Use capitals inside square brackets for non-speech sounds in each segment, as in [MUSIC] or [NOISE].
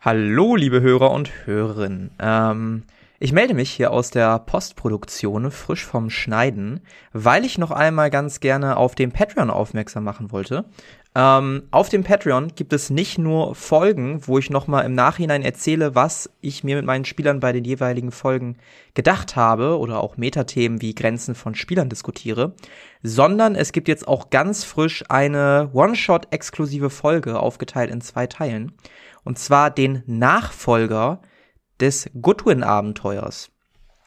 Hallo, liebe Hörer und Hörerinnen. Ähm, ich melde mich hier aus der Postproduktion, frisch vom Schneiden, weil ich noch einmal ganz gerne auf dem Patreon aufmerksam machen wollte. Ähm, auf dem Patreon gibt es nicht nur Folgen, wo ich noch mal im Nachhinein erzähle, was ich mir mit meinen Spielern bei den jeweiligen Folgen gedacht habe oder auch Metathemen wie Grenzen von Spielern diskutiere, sondern es gibt jetzt auch ganz frisch eine One-Shot-exklusive Folge aufgeteilt in zwei Teilen. Und zwar den Nachfolger des Goodwin-Abenteuers.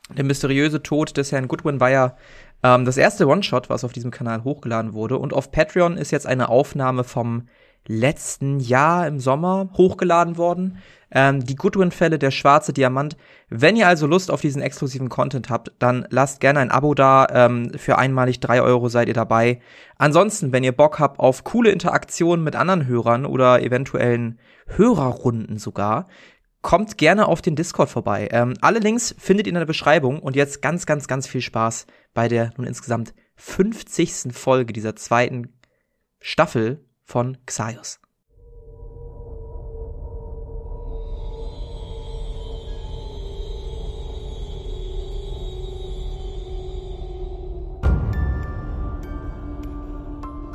Der mysteriöse Tod des Herrn Goodwin war ja ähm, das erste One-Shot, was auf diesem Kanal hochgeladen wurde. Und auf Patreon ist jetzt eine Aufnahme vom letzten Jahr im Sommer hochgeladen worden. Ähm, die Goodwin-Fälle, der schwarze Diamant. Wenn ihr also Lust auf diesen exklusiven Content habt, dann lasst gerne ein Abo da. Ähm, für einmalig drei Euro seid ihr dabei. Ansonsten, wenn ihr Bock habt auf coole Interaktionen mit anderen Hörern oder eventuellen Hörerrunden sogar, kommt gerne auf den Discord vorbei. Ähm, alle Links findet ihr in der Beschreibung und jetzt ganz, ganz, ganz viel Spaß bei der nun insgesamt 50. Folge dieser zweiten Staffel von Xaios.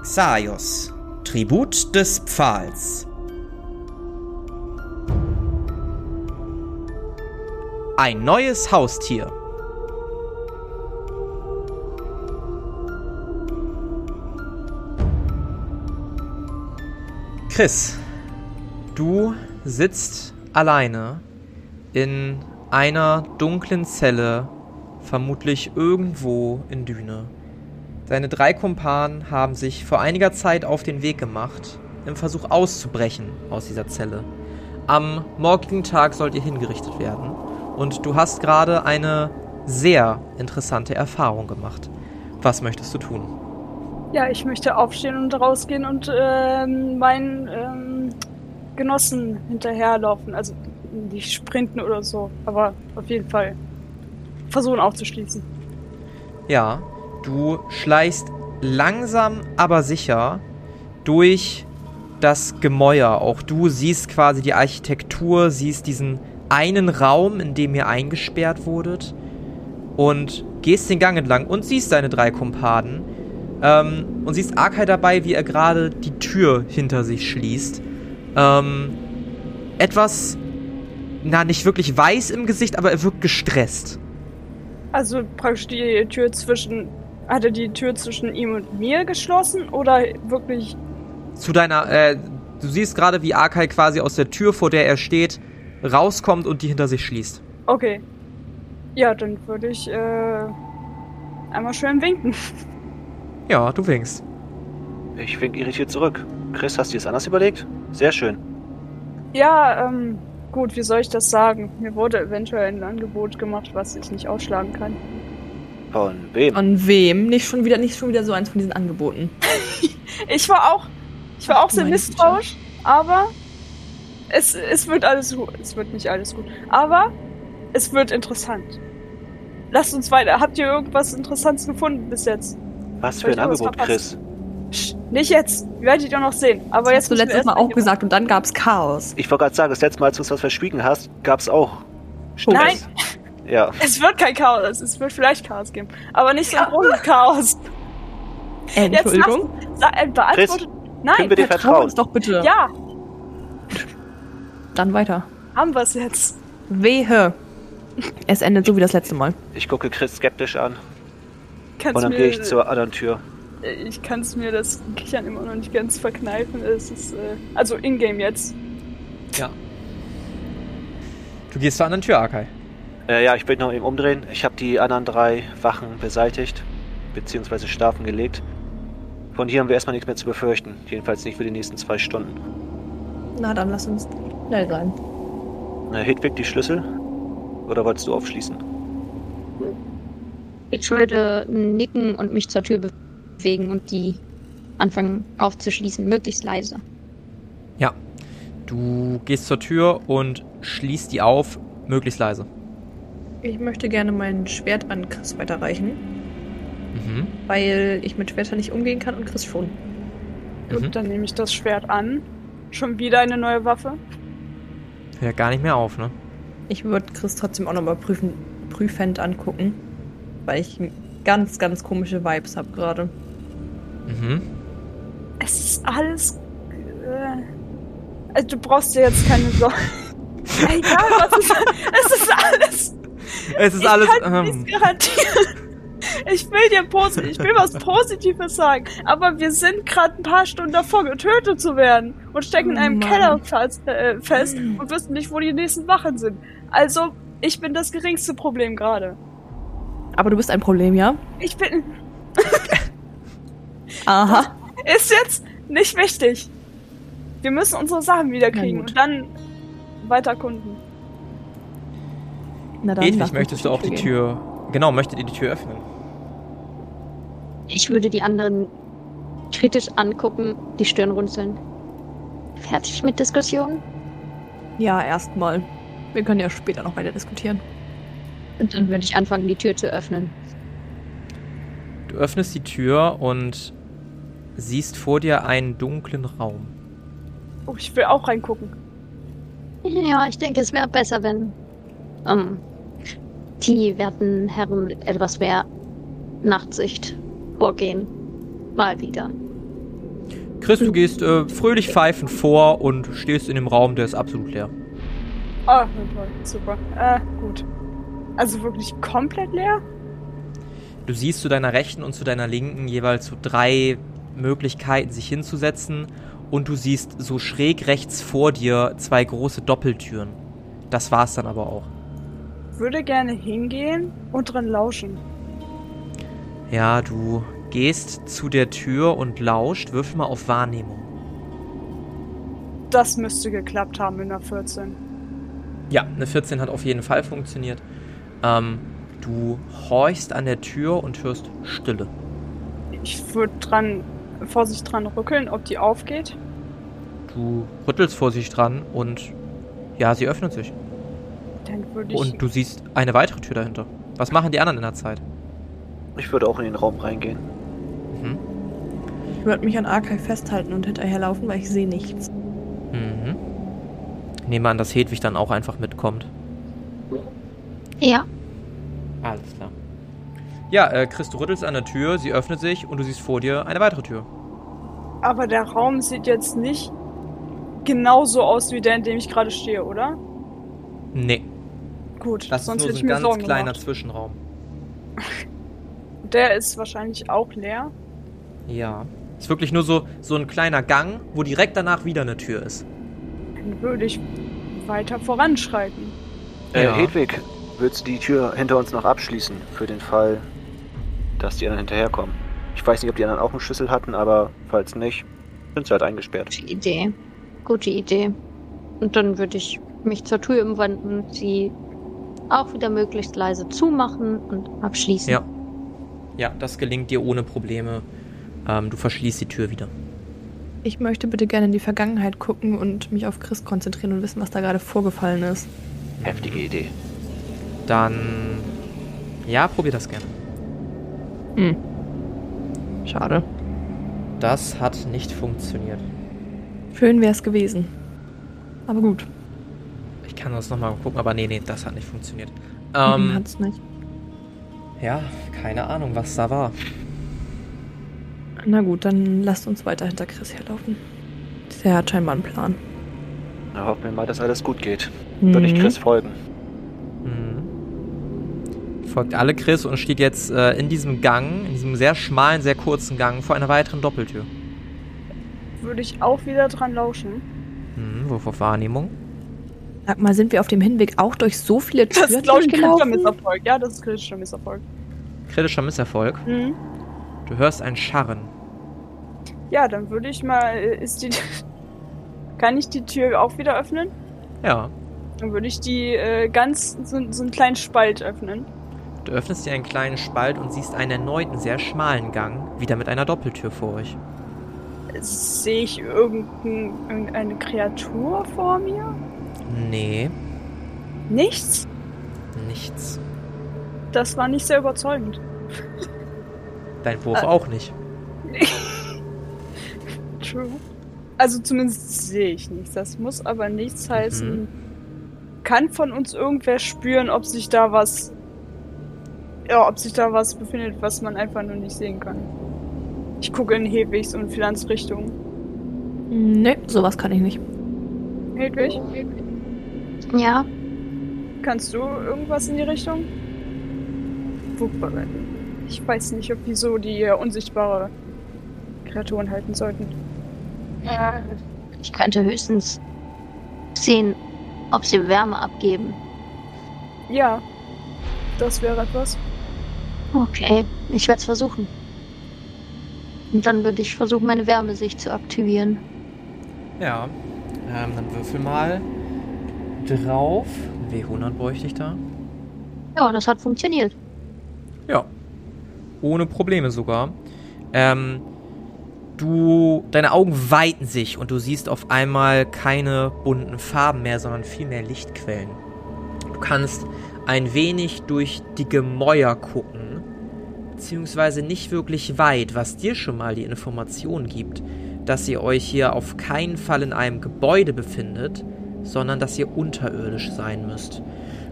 Xaios, Tribut des Pfahls. Ein neues Haustier. Chris, du sitzt alleine in einer dunklen Zelle, vermutlich irgendwo in Düne. Deine drei Kumpanen haben sich vor einiger Zeit auf den Weg gemacht, im Versuch auszubrechen aus dieser Zelle. Am morgigen Tag sollt ihr hingerichtet werden und du hast gerade eine sehr interessante Erfahrung gemacht. Was möchtest du tun? Ja, ich möchte aufstehen und rausgehen und ähm, meinen ähm, Genossen hinterherlaufen. Also nicht sprinten oder so, aber auf jeden Fall versuchen aufzuschließen. Ja, du schleichst langsam, aber sicher durch das Gemäuer. Auch du siehst quasi die Architektur, siehst diesen einen Raum, in dem ihr eingesperrt wurdet und gehst den Gang entlang und siehst deine drei Kumpaden ähm, und siehst Arkai dabei, wie er gerade die Tür hinter sich schließt. Ähm, etwas, na, nicht wirklich weiß im Gesicht, aber er wirkt gestresst. Also praktisch die Tür zwischen, hat er die Tür zwischen ihm und mir geschlossen oder wirklich? Zu deiner, äh, du siehst gerade, wie Arkai quasi aus der Tür, vor der er steht, rauskommt und die hinter sich schließt. Okay. Ja, dann würde ich äh, einmal schön winken. [LAUGHS] Ja, du winkst. Ich wink irritiert zurück. Chris, hast du es anders überlegt? Sehr schön. Ja, ähm, gut, wie soll ich das sagen? Mir wurde eventuell ein Angebot gemacht, was ich nicht ausschlagen kann. Von wem? Von wem? Nicht schon wieder, nicht schon wieder so eins von diesen Angeboten. [LAUGHS] ich war auch, ich war auch sehr misstrauisch, aber es, es wird alles gut. Es wird nicht alles gut. Aber es wird interessant. Lasst uns weiter. Habt ihr irgendwas Interessantes gefunden bis jetzt? Was für ein Angebot? Chris? Psst, nicht jetzt. Werdet ihr noch sehen. Aber Das jetzt hast du letztes Mal auch gesagt und dann gab's Chaos. Ich wollte gerade sagen, das letzte Mal, als du uns was verschwiegen hast, gab's auch Stress. Nein. [LAUGHS] Ja. Es wird kein Chaos. Es wird vielleicht Chaos geben. Aber nicht so ein großes Chaos. [LAUGHS] Entschuldigung. Jetzt sa- äh, beantwortet. Nein, können wir dir Vertrau vertrauen? uns doch bitte. ja, [LAUGHS] Dann weiter. haben wir es jetzt. Wehe. Es endet so wie das letzte Mal. Ich gucke Chris skeptisch an Kannst und dann mir, gehe ich zur anderen Tür. ich kann es mir das Kichern immer noch nicht ganz verkneifen. Es ist, äh, also in-game jetzt. Ja. Du gehst zur anderen Tür, Arkai. Äh, ja, ich will noch eben umdrehen. Ich habe die anderen drei Wachen beseitigt, beziehungsweise Strafen gelegt. Von hier haben wir erstmal nichts mehr zu befürchten. Jedenfalls nicht für die nächsten zwei Stunden. Na, dann lass uns schnell sein. Äh, Hedwig, die Schlüssel? Oder wolltest du aufschließen? Ich würde nicken und mich zur Tür bewegen und die anfangen aufzuschließen, möglichst leise. Ja. Du gehst zur Tür und schließt die auf, möglichst leise. Ich möchte gerne mein Schwert an Chris weiterreichen, Mhm. weil ich mit Schwertern nicht umgehen kann und Chris schon. Gut, Mhm. dann nehme ich das Schwert an. Schon wieder eine neue Waffe. Hört gar nicht mehr auf, ne? Ich würde Chris trotzdem auch nochmal prüfen, prüfend angucken. Weil ich ganz, ganz komische Vibes habe gerade. Mhm. Es ist alles. Äh, also du brauchst dir jetzt keine Sorgen. [LAUGHS] Egal, was es, es ist alles. Es ist ich alles. kann Ähm, garantieren. Ich will dir posi ich will was Positives sagen, aber wir sind gerade ein paar Stunden davor, getötet zu werden und stecken in Oh einem Mann. Keller fest, äh, fest und wissen nicht, wo die nächsten Wachen sind. Also, ich bin das geringste Problem gerade. Aber du bist ein Problem, ja? Ich bin. [LAUGHS] Aha. Ist jetzt nicht wichtig. Wir müssen unsere Sachen wiederkriegen und dann weiter erkunden. Na dann. Uns möchtest du auch die gehen. Tür. Genau, möchtet ihr die Tür öffnen? Ich würde die anderen kritisch angucken, die Stirn runzeln. Fertig mit Diskussionen? Ja, erstmal. Wir können ja später noch weiter diskutieren. Und dann würde ich anfangen, die Tür zu öffnen. Du öffnest die Tür und siehst vor dir einen dunklen Raum. Oh, ich will auch reingucken. Ja, ich denke, es wäre besser, wenn ähm, die werten Herren etwas mehr Nachtsicht vorgehen. Mal wieder. Chris, du gehst äh, fröhlich pfeifend vor und stehst in dem Raum, der ist absolut leer. Ah, toll, super. Äh, gut. Also wirklich komplett leer? Du siehst zu deiner rechten und zu deiner linken jeweils so drei Möglichkeiten, sich hinzusetzen. Und du siehst so schräg rechts vor dir zwei große Doppeltüren. Das war's dann aber auch. Würde gerne hingehen und drin lauschen. Ja, du gehst zu der Tür und lauscht. Würfel mal auf Wahrnehmung. Das müsste geklappt haben in der 14. Ja, eine 14 hat auf jeden Fall funktioniert. Ähm, du horchst an der Tür und hörst Stille. Ich würde dran, vorsichtig dran rückeln, ob die aufgeht. Du rüttelst vor sich dran und ja, sie öffnet sich. Dann würde ich. Und du siehst eine weitere Tür dahinter. Was machen die anderen in der Zeit? Ich würde auch in den Raum reingehen. Mhm. Ich würde mich an Arkai festhalten und hinterherlaufen, weil ich sehe nichts. Mhm. Ich nehme an, dass Hedwig dann auch einfach mitkommt. Ja, Alles klar. Ja, äh, Chris, du rüttelst an der Tür, sie öffnet sich und du siehst vor dir eine weitere Tür. Aber der Raum sieht jetzt nicht genauso aus wie der, in dem ich gerade stehe, oder? Nee, Gut, das sonst ist nur hätte so ich ein mir ganz Sorgen kleiner gemacht. Zwischenraum. [LAUGHS] Der ist wahrscheinlich auch leer. Ja. Ist wirklich nur so, so ein kleiner Gang, wo direkt danach wieder eine Tür ist. Dann würde ich weiter voranschreiten. Äh, Ja. Hedwig, würdest du die Tür hinter uns noch abschließen, für den Fall, dass die anderen hinterherkommen? Ich weiß nicht, ob die anderen auch einen Schlüssel hatten, aber falls nicht, sind sie halt eingesperrt. gute Idee. Gute Idee. Und dann würde ich mich zur Tür umwenden, sie auch wieder möglichst leise zumachen und abschließen. Ja. Ja, das gelingt dir ohne Probleme. Ähm, du verschließt die Tür wieder. Ich möchte bitte gerne in die Vergangenheit gucken und mich auf Chris konzentrieren und wissen, was da gerade vorgefallen ist. Heftige Idee. Dann. Ja, probier das gerne. Hm. Schade. Das hat nicht funktioniert. Schön wäre es gewesen. Aber gut, Ich kann das nochmal gucken, aber nee, nee, das hat nicht funktioniert. ähm, Ähm, hat's nicht. ja, keine Ahnung, was da war. Na gut, dann lasst uns weiter hinter Chris herlaufen. Der hat scheinbar einen Plan. Na, hoffen wir mal, dass alles gut geht. Würde ich Mhm. Chris folgen. Mhm. Folgt alle Chris und steht jetzt äh, in diesem Gang, in diesem sehr schmalen, sehr kurzen Gang vor einer weiteren Doppeltür. Würde ich auch wieder dran lauschen. Mhm, Wurf auf Wahrnehmung. Sag mal, sind wir auf dem Hinweg auch durch so viele Das Türen ist, glaube ich, kritischer? Misserfolg. Ja, das ist kritischer Misserfolg. Kritischer Misserfolg. Mhm. Du hörst ein Scharren. Ja, dann würde ich mal. äh, Ist die. [LAUGHS] Kann ich die Tür auch wieder öffnen? Ja. Dann würde ich die äh, ganz. So, so einen kleinen Spalt öffnen. Du öffnest dir einen kleinen Spalt und siehst einen erneuten, sehr schmalen Gang, wieder mit einer Doppeltür vor euch. Sehe ich irgendein, irgendeine Kreatur vor mir? Nee, Nichts? nichts. Das war nicht sehr überzeugend. Dein Wurf Äh. auch nicht. [LAUGHS] True. Also zumindest sehe ich nichts. Das muss aber nichts heißen, kann von uns irgendwer spüren, ob sich da was. Ja, ob sich da was befindet, was man einfach nur nicht sehen kann. Ich gucke in Hedwigs und Philanz Richtung. Nee, sowas kann ich nicht. Hedwig, Ja, kannst du irgendwas in die Richtung? Ich weiß nicht, ob die so die äh, unsichtbare Kreaturen halten sollten. äh, ich könnte höchstens sehen, ob sie Wärme abgeben. Ja, das wäre etwas. Okay, ich werde es versuchen. Und dann würde ich versuchen, meine Wärmesicht zu aktivieren. Ja, ähm, dann würfel mal drauf. W100 bräuchte ich da. Ja, das hat funktioniert. Ja. Ohne Probleme sogar. Ähm, du, deine Augen weiten sich und du siehst auf einmal keine bunten Farben mehr, sondern viel mehr Lichtquellen. Du kannst ein wenig durch die Gemäuer gucken, beziehungsweise nicht wirklich weit, was dir schon mal die Information gibt, dass ihr euch hier auf keinen Fall in einem Gebäude befindet, sondern dass ihr unterirdisch sein müsst.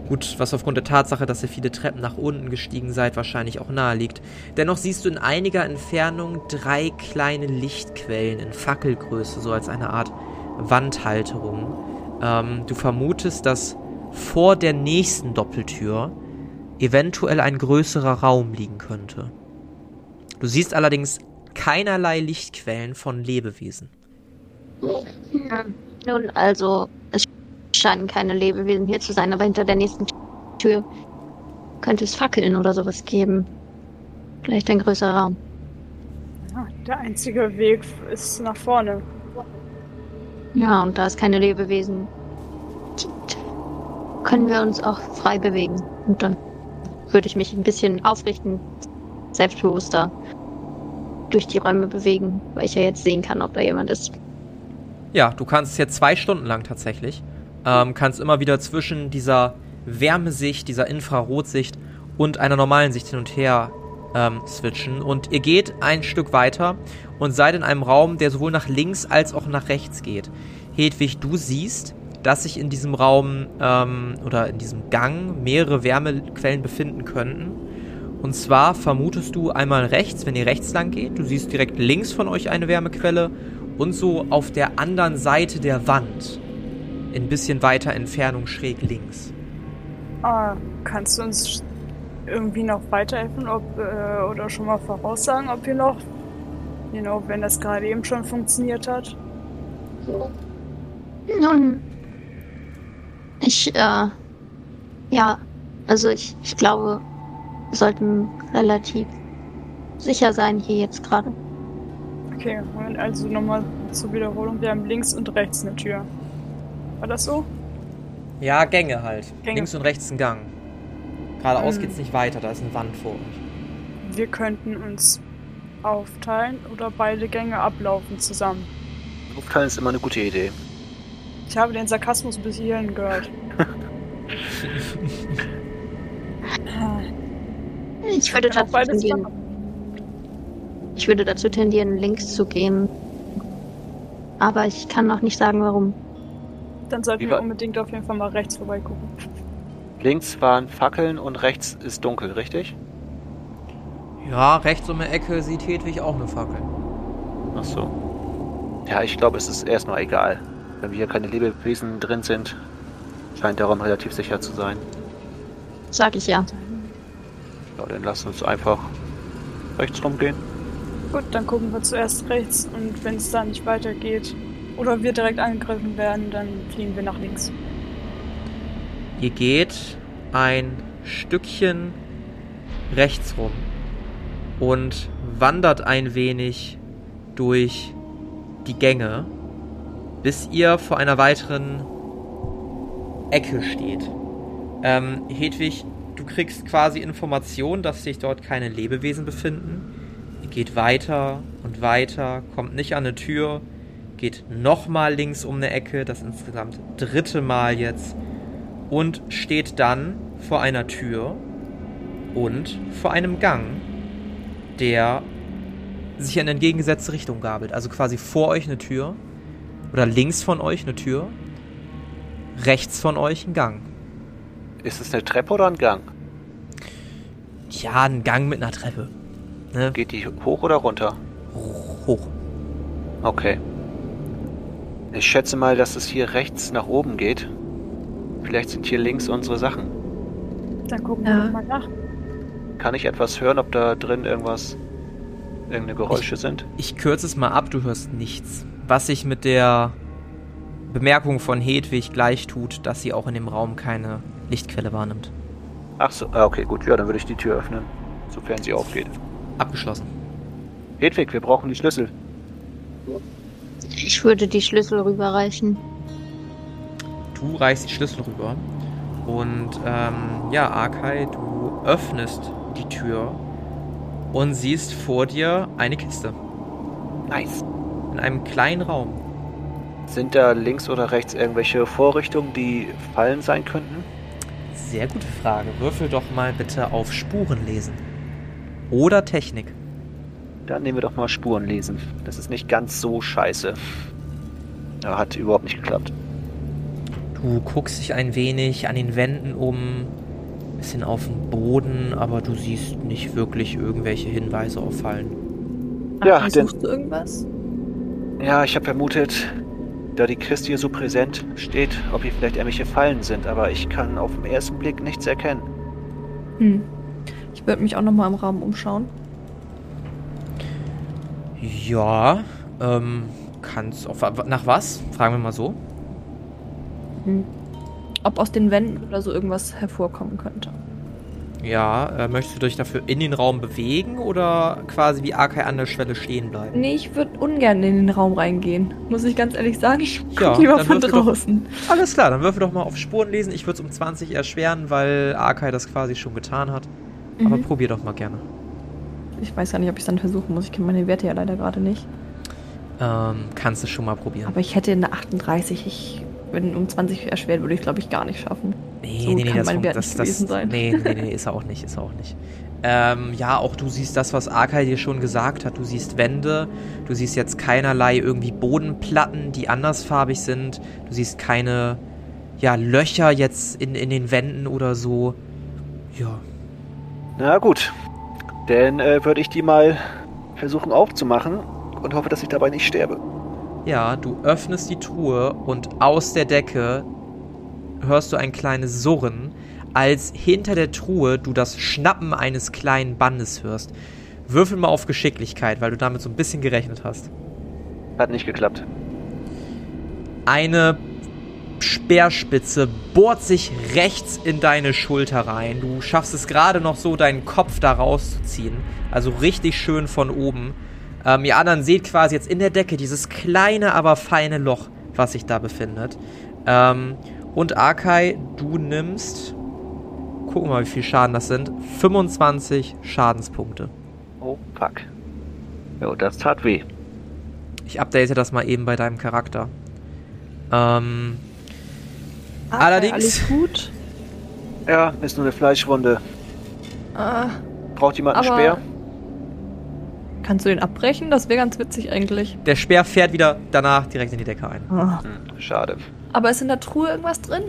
Gut, was aufgrund der Tatsache, dass ihr viele Treppen nach unten gestiegen seid, wahrscheinlich auch nahe liegt. Dennoch siehst du in einiger Entfernung drei kleine Lichtquellen in Fackelgröße, so als eine Art Wandhalterung. Ähm, du vermutest, dass vor der nächsten Doppeltür eventuell ein größerer Raum liegen könnte. Du siehst allerdings keinerlei Lichtquellen von Lebewesen. Nun, also, es scheinen keine Lebewesen hier zu sein, aber hinter der nächsten Tür könnte es Fackeln oder sowas geben. Vielleicht ein größerer Raum. Ah, der einzige Weg ist nach vorne. Ja, und da es keine Lebewesen gibt, können wir uns auch frei bewegen. Und dann würde ich mich ein bisschen aufrichten, selbstbewusster durch die Räume bewegen, weil ich ja jetzt sehen kann, ob da jemand ist. Ja, du kannst jetzt zwei Stunden lang tatsächlich. Ähm, kannst immer wieder zwischen dieser Wärmesicht, dieser Infrarotsicht und einer normalen Sicht hin und her ähm, switchen. Und ihr geht ein Stück weiter und seid in einem Raum, der sowohl nach links als auch nach rechts geht. Hedwig, du siehst, dass sich in diesem Raum ähm, oder in diesem Gang mehrere Wärmequellen befinden könnten. Und zwar vermutest du einmal rechts, wenn ihr rechts lang geht, du siehst direkt links von euch eine Wärmequelle und so auf der anderen Seite der Wand, in ein bisschen weiter Entfernung schräg links. Ah, kannst du uns irgendwie noch weiterhelfen ob, äh, oder schon mal voraussagen, ob wir noch, you know, wenn das gerade eben schon funktioniert hat? Nun, ich, äh, ja, also ich, ich glaube, wir sollten relativ sicher sein hier jetzt gerade. Okay, und also nochmal zur Wiederholung. Wir haben links und rechts eine Tür. War das so? Ja, Gänge halt. Gänge. Links und rechts ein Gang. Geradeaus Hm. geht's nicht weiter, da ist eine Wand vor euch. Wir könnten uns aufteilen oder beide Gänge ablaufen zusammen. Aufteilen ist immer eine gute Idee. Ich habe den Sarkasmus bis hierhin gehört. Ich würde dazu beides tendieren, machen. ich würde dazu tendieren, links zu gehen. Aber ich kann noch nicht sagen, warum. Dann sollten wir unbedingt auf jeden Fall mal rechts vorbeigucken. Links waren Fackeln und rechts ist dunkel, richtig? Ja, rechts um die Ecke sieht Hedwig auch eine Fackel. Ach so. Ja, ich glaube, es ist erstmal egal. Wenn wir hier keine Lebewesen drin sind, scheint der Raum relativ sicher zu sein. Sag ich ja. Ja, dann lass uns einfach rechts rumgehen. Gut, dann gucken wir zuerst rechts und wenn es da nicht weitergeht oder wir direkt angegriffen werden, dann fliegen wir nach links. Ihr geht ein Stückchen rechts rum und wandert ein wenig durch die Gänge, bis ihr vor einer weiteren Ecke steht. Ähm, Hedwig, du kriegst quasi Information, dass sich dort keine Lebewesen befinden. Ihr geht weiter und weiter, kommt nicht an eine Tür, geht nochmal links um eine Ecke, das insgesamt dritte Mal jetzt und steht dann vor einer Tür und vor einem Gang, der sich in entgegengesetzte Richtung gabelt. Also quasi vor euch eine Tür oder links von euch eine Tür rechts von euch ein Gang. Ist es eine Treppe oder ein Gang? Ja, ein Gang mit einer Treppe. Ne? Geht die hoch oder runter? Hoch. Okay. Ich schätze mal, dass es hier rechts nach oben geht. Vielleicht sind hier links unsere Sachen. Dann gucken Ja. wir mal nach. Kann ich etwas hören, ob da drin irgendwas, irgendeine Geräusche sind? Ich kürze es mal ab, du hörst nichts. Was sich mit der Bemerkung von Hedwig gleich tut, dass sie auch in dem Raum keine Lichtquelle wahrnimmt. Ach so, ah, okay, gut. Ja, dann würde ich die Tür öffnen, sofern sie aufgeht. Abgeschlossen. Hedwig, wir brauchen die Schlüssel. Ich würde die Schlüssel rüberreichen. Du reichst die Schlüssel rüber. Und ähm, ja, Arkai, du öffnest die Tür und siehst vor dir eine Kiste. Nice. In einem kleinen Raum. Sind da links oder rechts irgendwelche Vorrichtungen, die Fallen sein könnten? Sehr gute Frage. Würfel doch mal bitte auf Spuren lesen. Oder Technik. Dann nehmen wir doch mal Spuren lesen. Das ist nicht ganz so scheiße. Ja, hat überhaupt nicht geklappt. Du guckst dich ein wenig an den Wänden um, bisschen auf den Boden, aber du siehst nicht wirklich irgendwelche Hinweise auf Fallen. Ja, Ach, denn- suchst du irgendwas? Ja, ich habe vermutet, da die Christ hier so präsent steht, ob hier vielleicht irgendwelche Fallen sind, aber ich kann auf den ersten Blick nichts erkennen. Hm. Ich würde mich auch nochmal im Raum umschauen. Ja, ähm, kannst. Auf, nach was? Fragen wir mal so. Hm. Ob aus den Wänden oder so irgendwas hervorkommen könnte. Ja, äh, möchtest du dich dafür in den Raum bewegen oder quasi wie Arkai an der Schwelle stehen bleiben? Nee, ich würde ungern in den Raum reingehen. Muss ich ganz ehrlich sagen. Ich guck Ja, lieber von würfel doch- draußen. Alles klar, dann würfel doch mal auf Spuren lesen. Ich würde es um 20 erschweren, weil Arkai das quasi schon getan hat. Aber Mhm. probier doch mal gerne. Ich weiß ja nicht, ob ich es dann versuchen muss. Ich kenne meine Werte ja leider gerade nicht. Ähm, kannst du schon mal probieren. Aber ich hätte eine 38. Ich, wenn um 20 erschwert, würde ich glaube ich gar nicht schaffen. Nee, So nee, nee, kann das, Wert das, nicht das, gewesen sein. nee, nee, nee, ist er auch nicht, ist er auch nicht. Ähm, ja, auch du siehst das, was Arkai dir schon gesagt hat. Du siehst Wände, du siehst jetzt keinerlei irgendwie Bodenplatten, die andersfarbig sind. Du siehst keine, ja, Löcher jetzt in, in den Wänden oder so. Ja, Na gut, dann äh, würde ich die mal versuchen aufzumachen und hoffe, dass ich dabei nicht sterbe. Ja, du öffnest die Truhe und aus der Decke hörst du ein kleines Surren, als hinter der Truhe du das Schnappen eines kleinen Bandes hörst. Würfel mal auf Geschicklichkeit, weil du damit so ein bisschen gerechnet hast. Hat nicht geklappt. Eine Speerspitze bohrt sich rechts in deine Schulter rein. Du schaffst es gerade noch so, deinen Kopf da rauszuziehen. Also richtig schön von oben. Ähm, ihr anderen seht quasi jetzt in der Decke dieses kleine, aber feine Loch, was sich da befindet. Ähm, und Arkai, du nimmst. Gucken wir mal, wie viel Schaden das sind. 25 Schadenspunkte. Oh, fuck. Jo, das tat weh. Ich update das mal eben bei deinem Charakter. Ähm, Ah, Allerdings- Alles gut. Ja, ist nur eine Fleischwunde. Ah, Braucht jemand einen Speer? kannst du den abbrechen? Das wäre ganz witzig eigentlich. der Speer fährt wieder danach direkt in die Decke ein. Ah. Hm, schade. Aber ist in der Truhe irgendwas drin?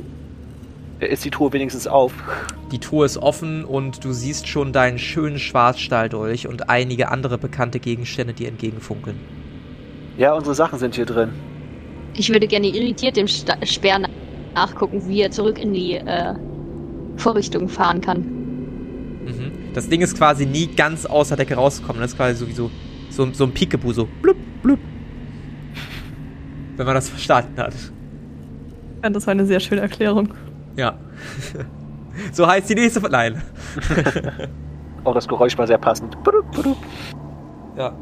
Ist die Truhe wenigstens auf? Die Truhe ist offen und du siehst schon deinen schönen Schwarzstahldolch und einige andere bekannte Gegenstände, die entgegenfunkeln. Ja, unsere Sachen sind hier drin. Ich würde gerne irritiert dem Sta Speer na- nachgucken, wie er zurück in die äh, Vorrichtung fahren kann. Mhm. Das Ding ist quasi nie ganz aus der Decke rausgekommen. Das ist quasi sowieso so, so ein Peekaboo, so blub, blub. Wenn man das verstanden hat. Ja, das war eine sehr schöne Erklärung. Ja. [LAUGHS] so heißt die nächste. Nein. Auch [LAUGHS] das Geräusch war sehr passend. Ja.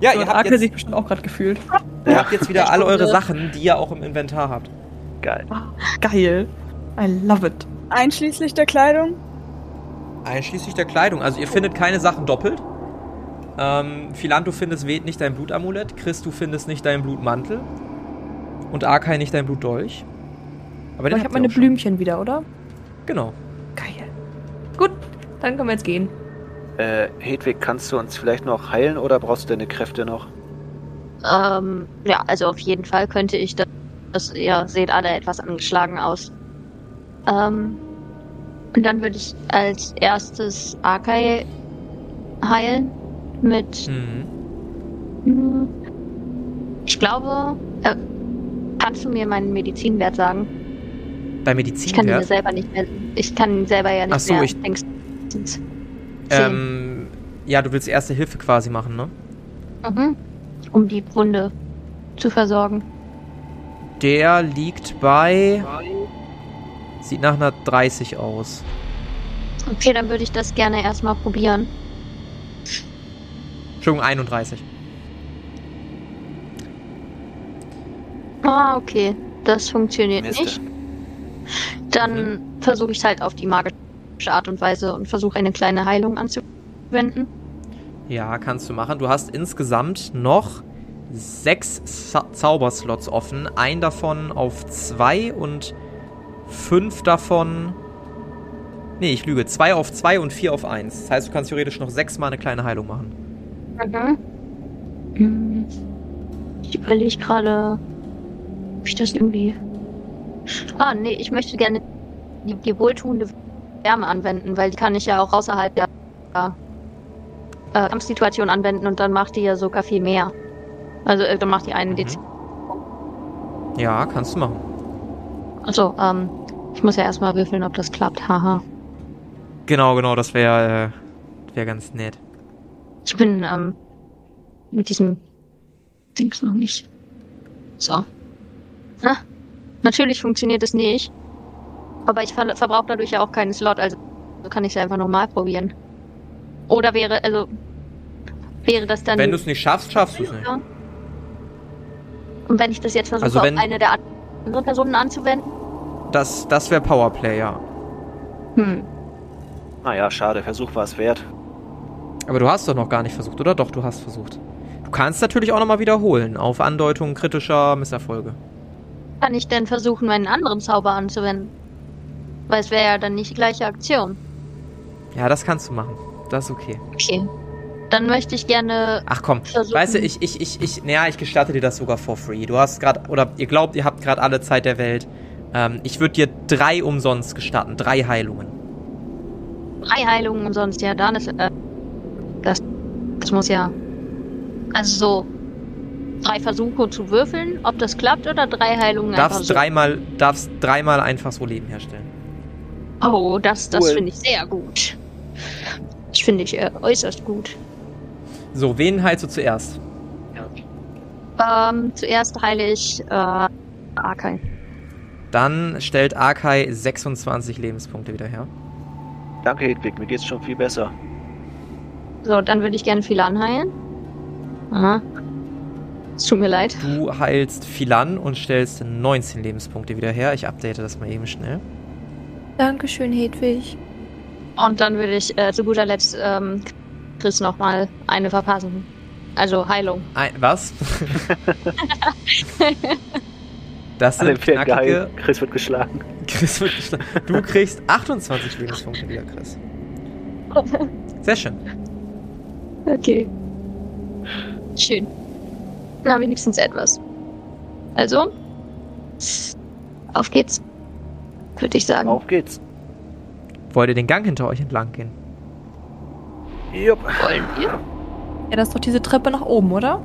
Ja, So ihr habt, jetzt, sich bestimmt auch gerade gefühlt. ihr habt jetzt wieder alle eure. Sachen, die ihr auch im Inventar habt. Geil. Geil. I love it. Einschließlich der Kleidung. Einschließlich der Kleidung. Also ihr findet keine Sachen doppelt. Ähm, Philan, du findest Ved nicht dein Blutamulett. Chris, du findest nicht deinen Blutmantel. Und Arkai nicht dein Blutdolch. Aber, Aber den ich habt habe ihr meine auch schon. Blümchen wieder, oder? Genau. Geil. Gut, dann können wir jetzt gehen. Äh, Hedwig, kannst du uns vielleicht noch heilen oder brauchst du deine Kräfte noch? Ähm, ja, also auf jeden Fall könnte ich das, dass ihr seht alle etwas angeschlagen aus. Ähm, und dann würde ich als erstes Akai heilen mit. Mhm. Hm, Ich glaube. Äh, kannst du mir meinen Medizinwert sagen? Bei Ich kann Medizinwert. selber nicht mehr. Ich kann ihn selber ja nicht Ach so, mehr. ich- sehen. Ähm, ja, du willst erste Hilfe quasi machen, ne? Mhm. Um die Wunde zu versorgen. Der liegt bei. Sieht nach einer 30 aus. Okay, dann würde ich das gerne erstmal probieren. Entschuldigung, 31. Ah, okay. Das funktioniert Mist. nicht. Dann versuche ich es halt auf die magische Art und Weise und versuche eine kleine Heilung anzuwenden. Ja, kannst du machen. Du hast insgesamt noch sechs Za Zauberslots offen. Ein davon auf zwei und fünf davon. Nee, ich lüge. Zwei auf zwei und vier auf eins. Das heißt, du kannst theoretisch noch sechsmal eine kleine Heilung machen. Mhm. Hm. Ich überlege gerade, ob ich das irgendwie. Ah, nee, ich möchte gerne die, die wohltuende Wärme anwenden, weil die kann ich ja auch außerhalb der äh, Kampfsituation anwenden und dann macht die ja sogar viel mehr. Also, äh, dann macht die einen Mhm. DC. Ja, kannst du machen. Also, ähm, ich muss ja erstmal würfeln, ob das klappt. Haha. Genau, genau, das wäre äh, wär ganz nett. Ich bin ähm, mit diesem Dings noch nicht. So. Ah, natürlich funktioniert es nicht. Aber ich ver verbrauche dadurch ja auch keinen Slot, also kann ich es einfach nochmal probieren. Oder wäre, also, wäre das dann. Wenn du es nicht schaffst, schaffst du es nicht. Und wenn ich das jetzt versuche, Also wenn- auf eine der anderen Personen anzuwenden? Das, das wäre Powerplay, ja. Hm. Naja, schade, Versuch war es wert. Aber du hast doch noch gar nicht versucht, oder? Doch, du hast versucht. Du kannst natürlich auch nochmal wiederholen, auf Andeutung kritischer Misserfolge. Kann ich denn versuchen, meinen anderen Zauber anzuwenden? Weil es wäre ja dann nicht die gleiche Aktion. Ja, das kannst du machen. Das ist okay. Okay. Dann möchte ich gerne Ach komm, Versuchen. weißt du, ich, ich, ich, ich, naja, ich gestatte dir das sogar for free. Du hast gerade, oder ihr glaubt, ihr habt gerade alle Zeit der Welt. Ähm, ich würde dir drei umsonst gestatten, drei Heilungen. drei Heilungen umsonst. Ja, dann ist. Äh, das, das muss ja. Also so. Drei Versuche zu würfeln, ob das klappt oder drei Heilungen einfach Darfst so. dreimal, darfst dreimal einfach so Leben herstellen. Oh, das, das Cool. finde ich sehr gut. Das finde ich äh, äußerst gut. So, wen heilst du zuerst? Ähm, zuerst heile ich äh, Arkai. Dann stellt Arkai 26 Lebenspunkte wieder her. Danke, Hedwig, mir geht's schon viel besser. So, dann würde ich gerne viele anheilen. Aha. Es tut mir leid. Du heilst Philan und stellst 19 Lebenspunkte wieder her. Ich update das mal eben schnell. Dankeschön, Hedwig. Und dann würde ich äh, zu guter Letzt ähm, Chris nochmal eine verpassen. Also Heilung. Ein, was? [LAUGHS] das sind vier knackige. geil. Chris wird geschlagen. Chris wird geschlagen. Du kriegst 28 Lebenspunkte wieder, Chris. [LAUGHS] Sehr schön. Okay. Schön. Na, wenigstens etwas. Also, auf geht's. Würde ich sagen. Auf geht's. Wollt ihr den Gang hinter euch entlang gehen? Jupp. Wollen wir? Ja, das ist doch diese Treppe nach oben, oder?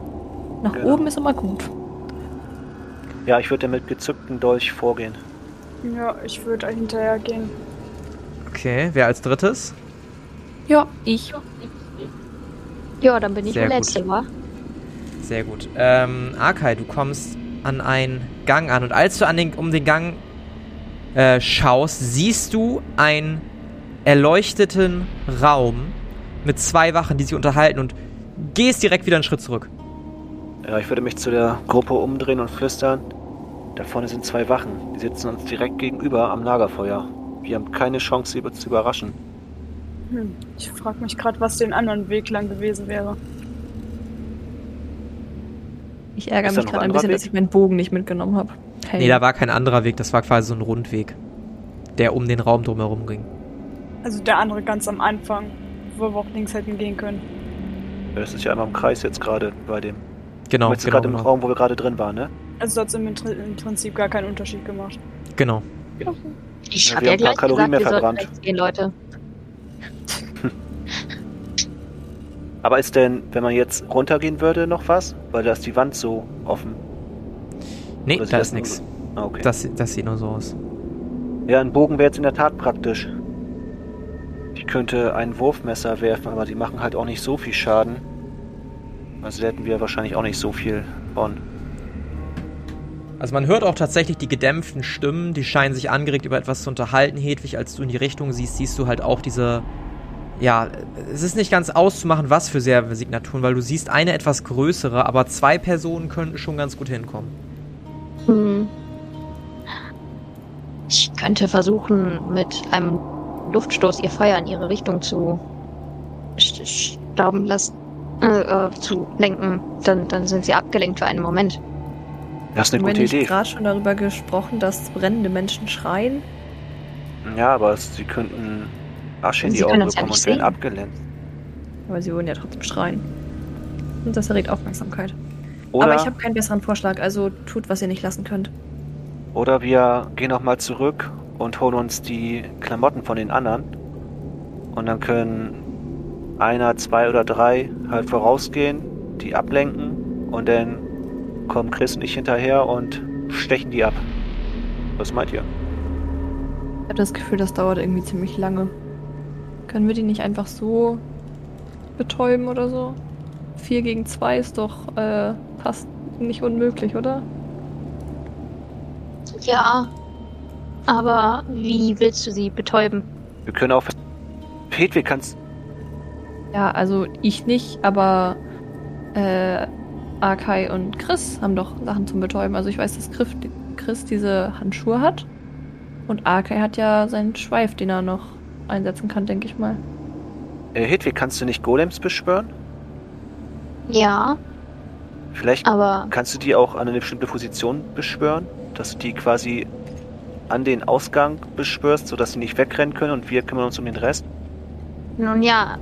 Nach Genau. oben ist immer gut. Ja, ich würde mit gezücktem Dolch vorgehen. Ja, ich würde hinterher gehen. Okay, wer als drittes? Ja, ich. Ja, dann bin ich Sehr der. Letzte, wa? Sehr gut. Ähm, Arkai, du kommst an einen Gang an und als du an den, um den Gang äh, schaust, siehst du einen erleuchteten Raum mit zwei Wachen, die sich unterhalten und gehst direkt wieder einen Schritt zurück. Ja, ich würde mich zu der Gruppe umdrehen und flüstern. Da vorne sind zwei Wachen. Die sitzen uns direkt gegenüber am Lagerfeuer. Wir haben keine Chance, sie zu überraschen. Hm. Ich frage mich gerade, was den anderen Weg lang gewesen wäre. Ich ärgere mich gerade ein bisschen, anderer dass ich meinen Bogen nicht mitgenommen habe. Hey. Nee, da war kein anderer Weg, das war quasi so ein Rundweg, der um den Raum drumherum ging. Also der andere ganz am Anfang, wo wir auch links hätten gehen können. Das ist ja einmal im Kreis jetzt gerade bei dem. Genau, genau, gerade im genau. Raum, wo wir gerade drin waren, ne? Also hat es im, im Prinzip gar keinen Unterschied gemacht. Genau. Ich Ja, habe wir ja haben ein paar gleich Kalorien gesagt, mehr wir sollten verbrannt. Leute. Aber ist denn, wenn man jetzt runtergehen würde, noch was? Weil da ist die Wand so offen. Nee, da das ist so- Ah, okay. Das, das sieht nur so aus. Ja, ein Bogen wäre jetzt in der Tat praktisch. Ich könnte ein Wurfmesser werfen, aber die machen halt auch nicht so viel Schaden. Also hätten wir wahrscheinlich auch nicht so viel von. Also man hört auch tatsächlich die gedämpften Stimmen, die scheinen sich angeregt über etwas zu unterhalten. Hedwig, als du in die Richtung siehst, siehst du halt auch diese. Ja, es ist nicht ganz auszumachen, was für Signaturen, weil du siehst eine etwas größere, aber zwei Personen könnten schon ganz gut hinkommen. Hm. Ich könnte versuchen, mit einem Luftstoß ihr Feuer in ihre Richtung zu st- stauben lassen, äh, äh, zu lenken. Dann, dann sind sie abgelenkt für einen Moment. Das ist eine Haben wir gute nicht Idee. gerade schon darüber gesprochen, dass brennende Menschen schreien? Ja, aber sie könnten Asche in die Augen ja bekommen und werden abgelenkt. Aber sie würden ja trotzdem schreien. Und das erregt Aufmerksamkeit. Oder, Aber ich habe keinen besseren Vorschlag, also tut, was ihr nicht lassen könnt. oder wir gehen nochmal zurück und holen uns die Klamotten von den anderen. Und dann können einer, zwei oder drei halt vorausgehen, die ablenken und dann kommen Chris und ich hinterher und stechen die ab. Was meint ihr? Ich habe das Gefühl, das dauert irgendwie ziemlich lange. Können wir die nicht einfach so betäuben oder so? Vier gegen zwei ist doch äh, fast nicht unmöglich, oder? Ja, aber wie willst du sie betäuben? Wir können auch. Hedwig, kannst. Ja, also ich nicht, aber äh, Akai und Chris haben doch Sachen zum Betäuben. Also ich weiß, dass Chris, Chris diese Handschuhe hat. Und Akai hat ja seinen Schweif, den er noch einsetzen kann, denke ich mal. Äh, Hedwig, kannst du nicht Golems beschwören? Ja, Vielleicht aber kannst du die auch an eine bestimmte Position beschwören, dass du die quasi an den Ausgang beschwörst, sodass sie nicht wegrennen können und wir kümmern uns um den Rest. nun ja,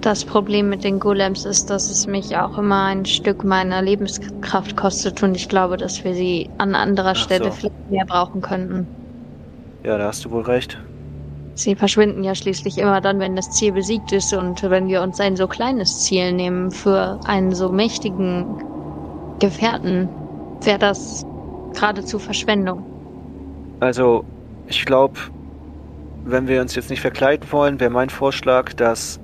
das Problem mit den Golems ist, dass es mich auch immer ein Stück meiner Lebenskraft kostet und ich glaube, dass wir sie an anderer Ach Stelle so. viel mehr brauchen könnten. Ja, da hast du wohl recht. Sie verschwinden ja schließlich immer dann, wenn das Ziel besiegt ist und wenn wir uns ein so kleines Ziel nehmen für einen so mächtigen Gefährten, wäre das geradezu Verschwendung. Also, ich glaube, wenn wir uns jetzt nicht verkleiden wollen, wäre mein Vorschlag, dass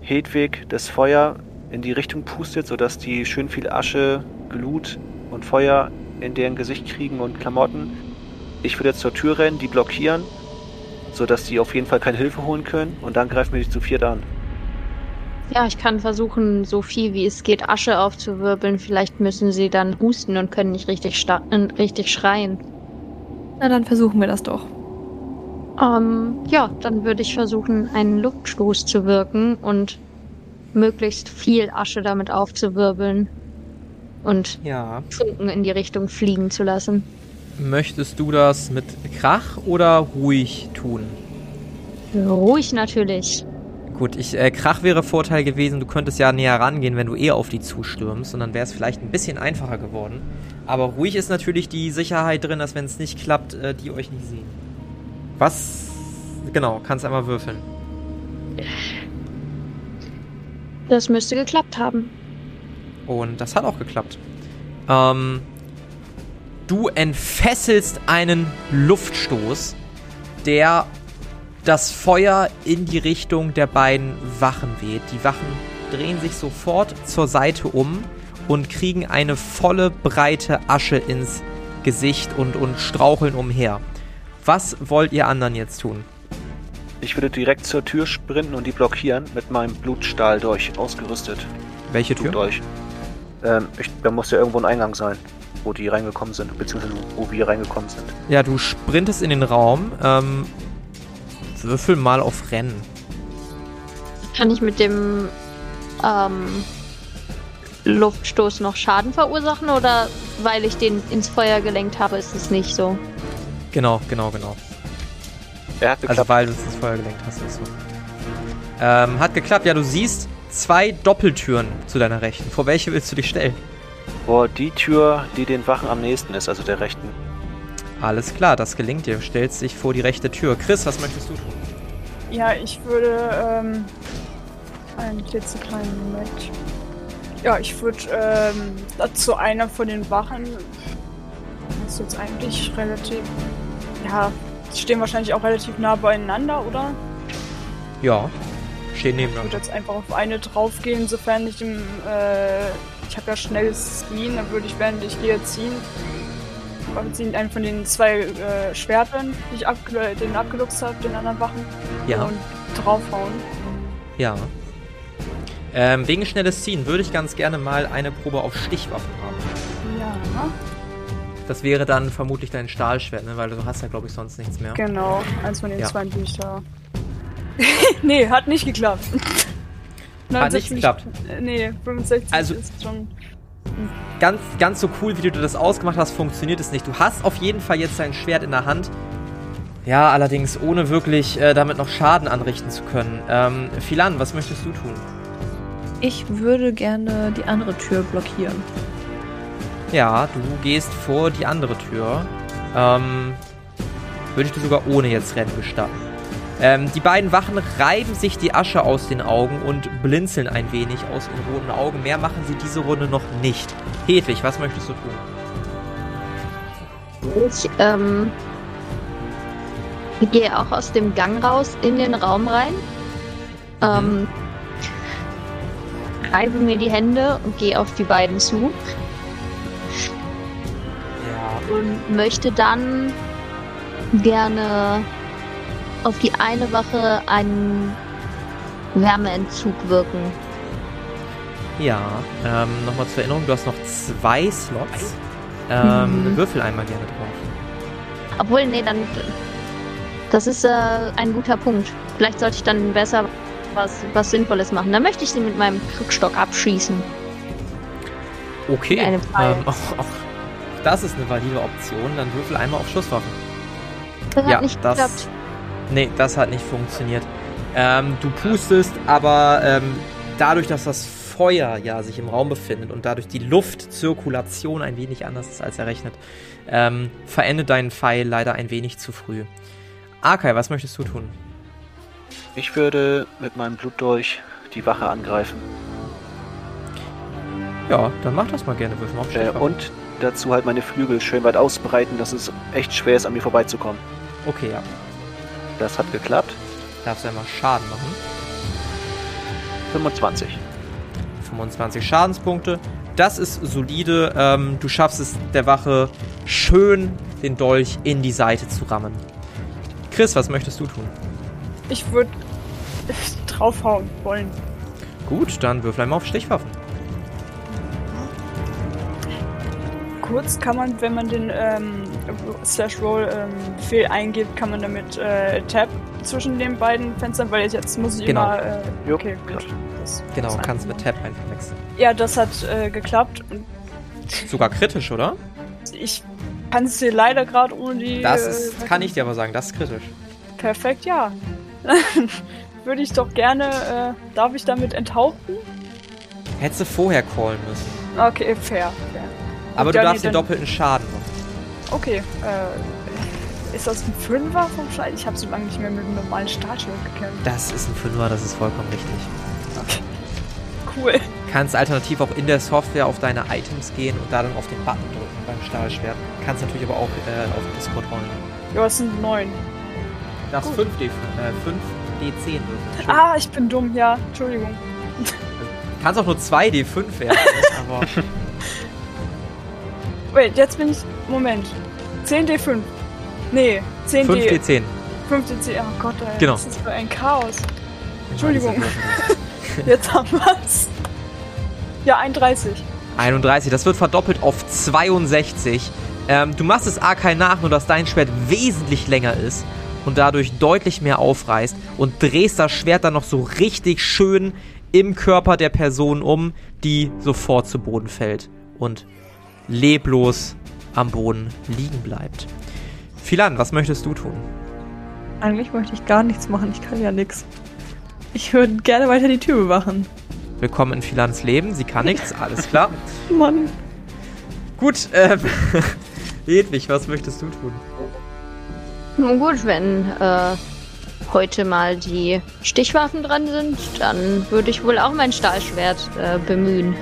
Hedwig das Feuer in die Richtung pustet, sodass die schön viel Asche, Glut und Feuer in deren Gesicht kriegen und Klamotten. Ich würde jetzt zur Tür rennen, die blockieren, sodass die auf jeden Fall keine Hilfe holen können und dann greifen wir die zu viert an. Ja, ich kann versuchen, so viel wie es geht, Asche aufzuwirbeln. Vielleicht müssen sie dann husten und können nicht richtig, äh, richtig schreien. Na, dann versuchen wir das doch. Ähm, ja, dann würde ich versuchen, einen Luftstoß zu wirken und möglichst viel Asche damit aufzuwirbeln und Ja. Funken in die Richtung fliegen zu lassen. Möchtest du das mit Krach oder ruhig tun? Ruhig natürlich. Gut, ich, äh, Krach wäre Vorteil gewesen, du könntest ja näher rangehen, wenn du eher auf die zustürmst und dann wäre es vielleicht ein bisschen einfacher geworden. Aber ruhig ist natürlich die Sicherheit drin, dass wenn es nicht klappt, äh, die euch nicht sehen. Was? Genau, kannst einmal würfeln. Das müsste geklappt haben. Und das hat auch geklappt. Ähm, du entfesselst einen Luftstoß, der das Feuer in die Richtung der beiden Wachen weht. Die Wachen drehen sich sofort zur Seite um und kriegen eine volle breite Asche ins Gesicht und, und straucheln umher. Was wollt ihr anderen jetzt tun? Ich würde direkt zur Tür sprinten und die blockieren mit meinem Blutstahl durch ausgerüstet. Welche Tür? Durch. Ähm, ich, da muss ja irgendwo ein Eingang sein, wo die reingekommen sind, beziehungsweise wo wir reingekommen sind. Ja, du sprintest in den Raum. Ähm, würfel mal auf Rennen. Kann ich mit dem ähm, Luftstoß noch Schaden verursachen oder weil ich den ins Feuer gelenkt habe, ist es nicht so? Genau, genau, genau. Er hat geklappt. Also weil du es ins Feuer gelenkt hast, ist so. Ähm, hat geklappt. Ja, du siehst zwei Doppeltüren zu deiner Rechten. Vor welche willst du dich stellen? Vor die Tür, die den Wachen am nächsten ist, also der rechten. Alles klar, das gelingt dir. Stellst dich vor die rechte Tür. Chris, was möchtest du tun? Ja, ich würde, ähm, einen klitzekleinen Moment. Ja, ich würde, ähm, zu einer von den Wachen, das ist jetzt eigentlich relativ, ja, die stehen wahrscheinlich auch relativ nah beieinander, oder? Ja, stehen Ich nebeneinander. würde jetzt einfach auf eine draufgehen, sofern ich im, äh, ich habe ja schnelles Skiing, dann würde ich, während ich gehe, ziehen. Ziehen einen von den zwei äh, Schwertern, die ich abge den abgeluchst habe, den anderen Wachen. Ja, Und draufhauen. ja. Ähm, wegen schnelles Ziehen würde ich ganz gerne mal eine Probe auf Stichwaffen haben. Ja, Das wäre dann vermutlich dein Stahlschwert, ne? weil du hast ja, glaube ich, sonst nichts mehr. genau. Eins von den Ja. zwei, die ich da. [LAUGHS] nee, hat nicht geklappt. Hat nicht 69 geklappt. äh, Nee, 65 Also- ist schon. Ganz, ganz so cool, wie du das ausgemacht hast, funktioniert es nicht. Du hast auf jeden Fall jetzt dein Schwert in der Hand. Ja, allerdings ohne wirklich äh, damit noch Schaden anrichten zu können. Ähm, Philan, was möchtest du tun? Ich würde gerne die andere Tür blockieren. Ja, du gehst vor die andere Tür. Ähm, würde ich dir sogar ohne jetzt Rennen gestatten. Ähm, die beiden Wachen reiben sich die Asche aus den Augen und blinzeln ein wenig aus ihren roten Augen. Mehr machen sie diese Runde noch nicht. Hedwig, was möchtest du tun? Ich ähm, gehe auch aus dem Gang raus in den Raum rein. Ähm, reibe mir die Hände und gehe auf die beiden zu Ja. und möchte dann gerne auf die eine Wache einen Wärmeentzug wirken. Ja, ähm, nochmal zur Erinnerung, du hast noch zwei Slots. Ähm, Mhm. Würfel einmal gerne drauf. Obwohl, nee, dann. Das ist äh, ein guter Punkt. Vielleicht sollte ich dann besser was, was Sinnvolles machen. Dann möchte ich sie mit meinem Krückstock abschießen. Okay, ähm, [LAUGHS] auch, auch das ist eine valide Option. Dann würfel einmal auf Schusswaffen. Das Ja, das- geklappt. Nee, das hat nicht funktioniert. Ähm, du pustest, aber ähm, dadurch, dass das Feuer ja sich im Raum befindet und dadurch die Luftzirkulation ein wenig anders ist als errechnet, ähm, verendet dein Pfeil leider ein wenig zu früh. Arkai, was möchtest du tun? Ich würde mit meinem Blutdolch die Wache angreifen. Ja, dann mach das mal gerne. Würfel mal auf Äh, und dazu halt meine Flügel schön weit ausbreiten, dass es echt schwer ist, an mir vorbeizukommen. Okay, ja. Das hat geklappt. Darfst du einmal Schaden machen. 25. 25 Schadenspunkte. Das ist solide. Ähm, du schaffst es der Wache schön den Dolch in die Seite zu rammen. Chris, was möchtest du tun? Ich würde draufhauen wollen. Gut, dann würfel einmal auf Stichwaffen. Kurz kann man, wenn man den ähm, Slash Roll ähm, Befehl eingibt, kann man damit äh, Tab zwischen den beiden Fenstern, weil jetzt muss ich Genau. immer. Äh, Jo, okay, klar. gut. Das Genau, ist kannst mit Tab einfach wechseln. Ja, das hat äh, geklappt. Und Sogar kritisch, oder? ich kann es dir leider gerade ohne die. Das äh, ist, kann ich dir aber sagen, das ist kritisch. Perfekt, ja. [LAUGHS] Würde ich doch gerne. Äh, darf ich damit enthaupten? Hättest du vorher callen müssen. Okay, fair. fair. Aber Gut, du darfst den doppelten Schaden machen. Okay, äh. Ist das ein Fünfer vom Schal? Ich habe so lange nicht mehr mit einem normalen Stahlschwert gekämpft. Das ist ein Fünfer, das ist vollkommen richtig. Cool. Kannst alternativ auch in der Software auf deine Items gehen und da dann auf den Button drücken beim Stahlschwert. Kannst natürlich aber auch äh, auf Discord rollen. Ja, es sind neun. 5D, äh, 5D10 würfeln. Ah, ich bin dumm, ja. Entschuldigung. Kannst auch nur 2D5 werden, [LAUGHS] aber Wait, jetzt bin ich. Moment. 10D5. Nee, 10D. 5D10. 5D10. Oh Gott, ey. Genau. Das ist für ein Chaos. Entschuldigung. [LAUGHS] Jetzt haben wir's. Ja, 31. 31, das wird verdoppelt auf 62. Ähm, du machst es Arkai nach, nur dass dein Schwert wesentlich länger ist und dadurch deutlich mehr aufreißt und drehst das Schwert dann noch so richtig schön im Körper der Person um, die sofort zu Boden fällt und leblos am Boden liegen bleibt. Philan, was möchtest du tun? Eigentlich möchte ich gar nichts machen, ich kann ja nichts. Ich würde gerne weiter die Tür bewachen. Willkommen in Philans Leben, sie kann nichts, [LAUGHS] alles klar. Mann. Gut, ähm, [LAUGHS] Hedwig, was möchtest du tun? Nun gut, wenn äh, heute mal die Stichwaffen dran sind, dann würde ich wohl auch mein Stahlschwert äh, bemühen.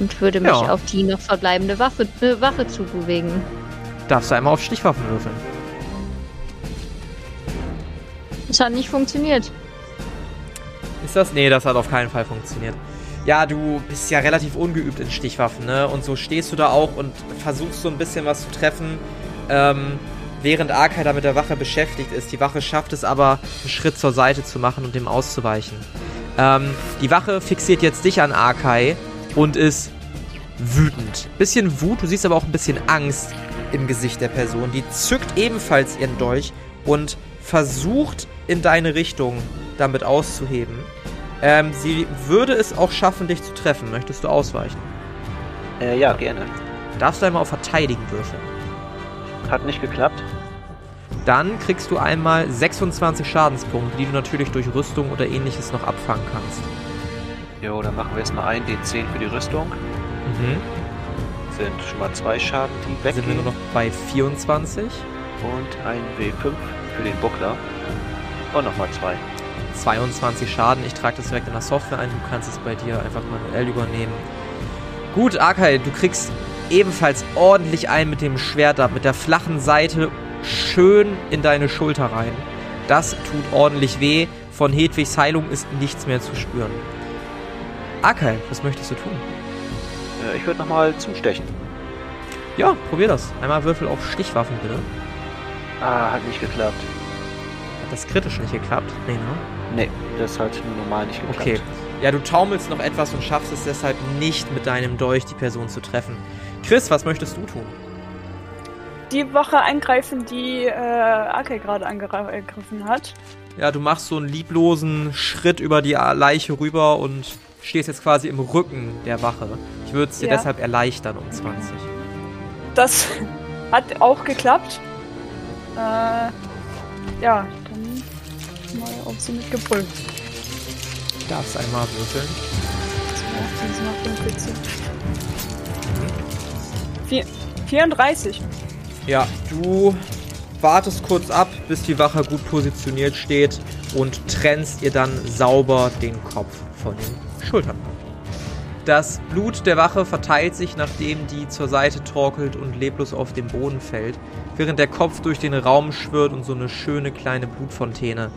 Und würde mich Ja. auf die noch verbleibende Waffe, äh, Wache zubewegen. Darfst du einmal auf Stichwaffen würfeln? Das hat nicht funktioniert. Ist das? Nee, das hat auf keinen Fall funktioniert. Ja, du bist ja relativ ungeübt in Stichwaffen, ne? Und so stehst du da auch und versuchst so ein bisschen was zu treffen, ähm, während Arkai da mit der Wache beschäftigt ist. Die Wache schafft es aber, einen Schritt zur Seite zu machen und dem auszuweichen. Ähm, die Wache fixiert jetzt dich an Arkai und ist wütend. Bisschen Wut, du siehst aber auch ein bisschen Angst im Gesicht der Person. Die zückt ebenfalls ihren Dolch und versucht in deine Richtung damit auszuheben. Ähm, sie würde es auch schaffen, dich zu treffen. Möchtest du ausweichen? Äh, ja, gerne. Darfst du einmal auf Verteidigen würfeln. Hat nicht geklappt. Dann kriegst du einmal 26 Schadenspunkte, die du natürlich durch Rüstung oder ähnliches noch abfangen kannst. Jo, dann machen wir erstmal ein D10 für die Rüstung. Mhm. Sind schon mal zwei Schaden, die Dann sind wir weggehen. nur noch bei 24. Und ein W5 für den Buckler. Und nochmal zwei. 22 Schaden. Ich trage das direkt in der Software ein. Du kannst es bei dir einfach manuell übernehmen. Gut, Akai, du kriegst ebenfalls ordentlich ein mit dem Schwert ab, mit der flachen Seite schön in deine Schulter rein. Das tut ordentlich weh. Von Hedwigs Heilung ist nichts mehr zu spüren. Akai, was möchtest du tun? Äh, ich würde nochmal zustechen. Ja, probier das. Einmal Würfel auf Stichwaffen, bitte. Ah, hat nicht geklappt. Hat das kritisch nicht geklappt? Nee, ne? Nee, das hat nur normal nicht geklappt. Okay. Ja, du taumelst noch etwas und schaffst es deshalb nicht mit deinem Dolch die Person zu treffen. Chris, was möchtest du tun? Die Wache eingreifen, die äh, Ake gerade angegriffen hat. Ja, du machst so einen lieblosen Schritt über die Leiche rüber und stehst jetzt quasi im Rücken der Wache. Ich würde es dir Ja. deshalb erleichtern um 20. Das hat auch geklappt. Äh, ja, dann mal auf sie mit. Du darfst einmal würfeln. Das ist noch 45. Vier- 34. Ja, du wartest kurz ab, bis die Wache gut positioniert steht und trennst ihr dann sauber den Kopf von den Schultern. Das Blut der Wache verteilt sich, nachdem die zur Seite torkelt und leblos auf den Boden fällt, während der Kopf durch den Raum schwirrt und so eine schöne kleine Blutfontäne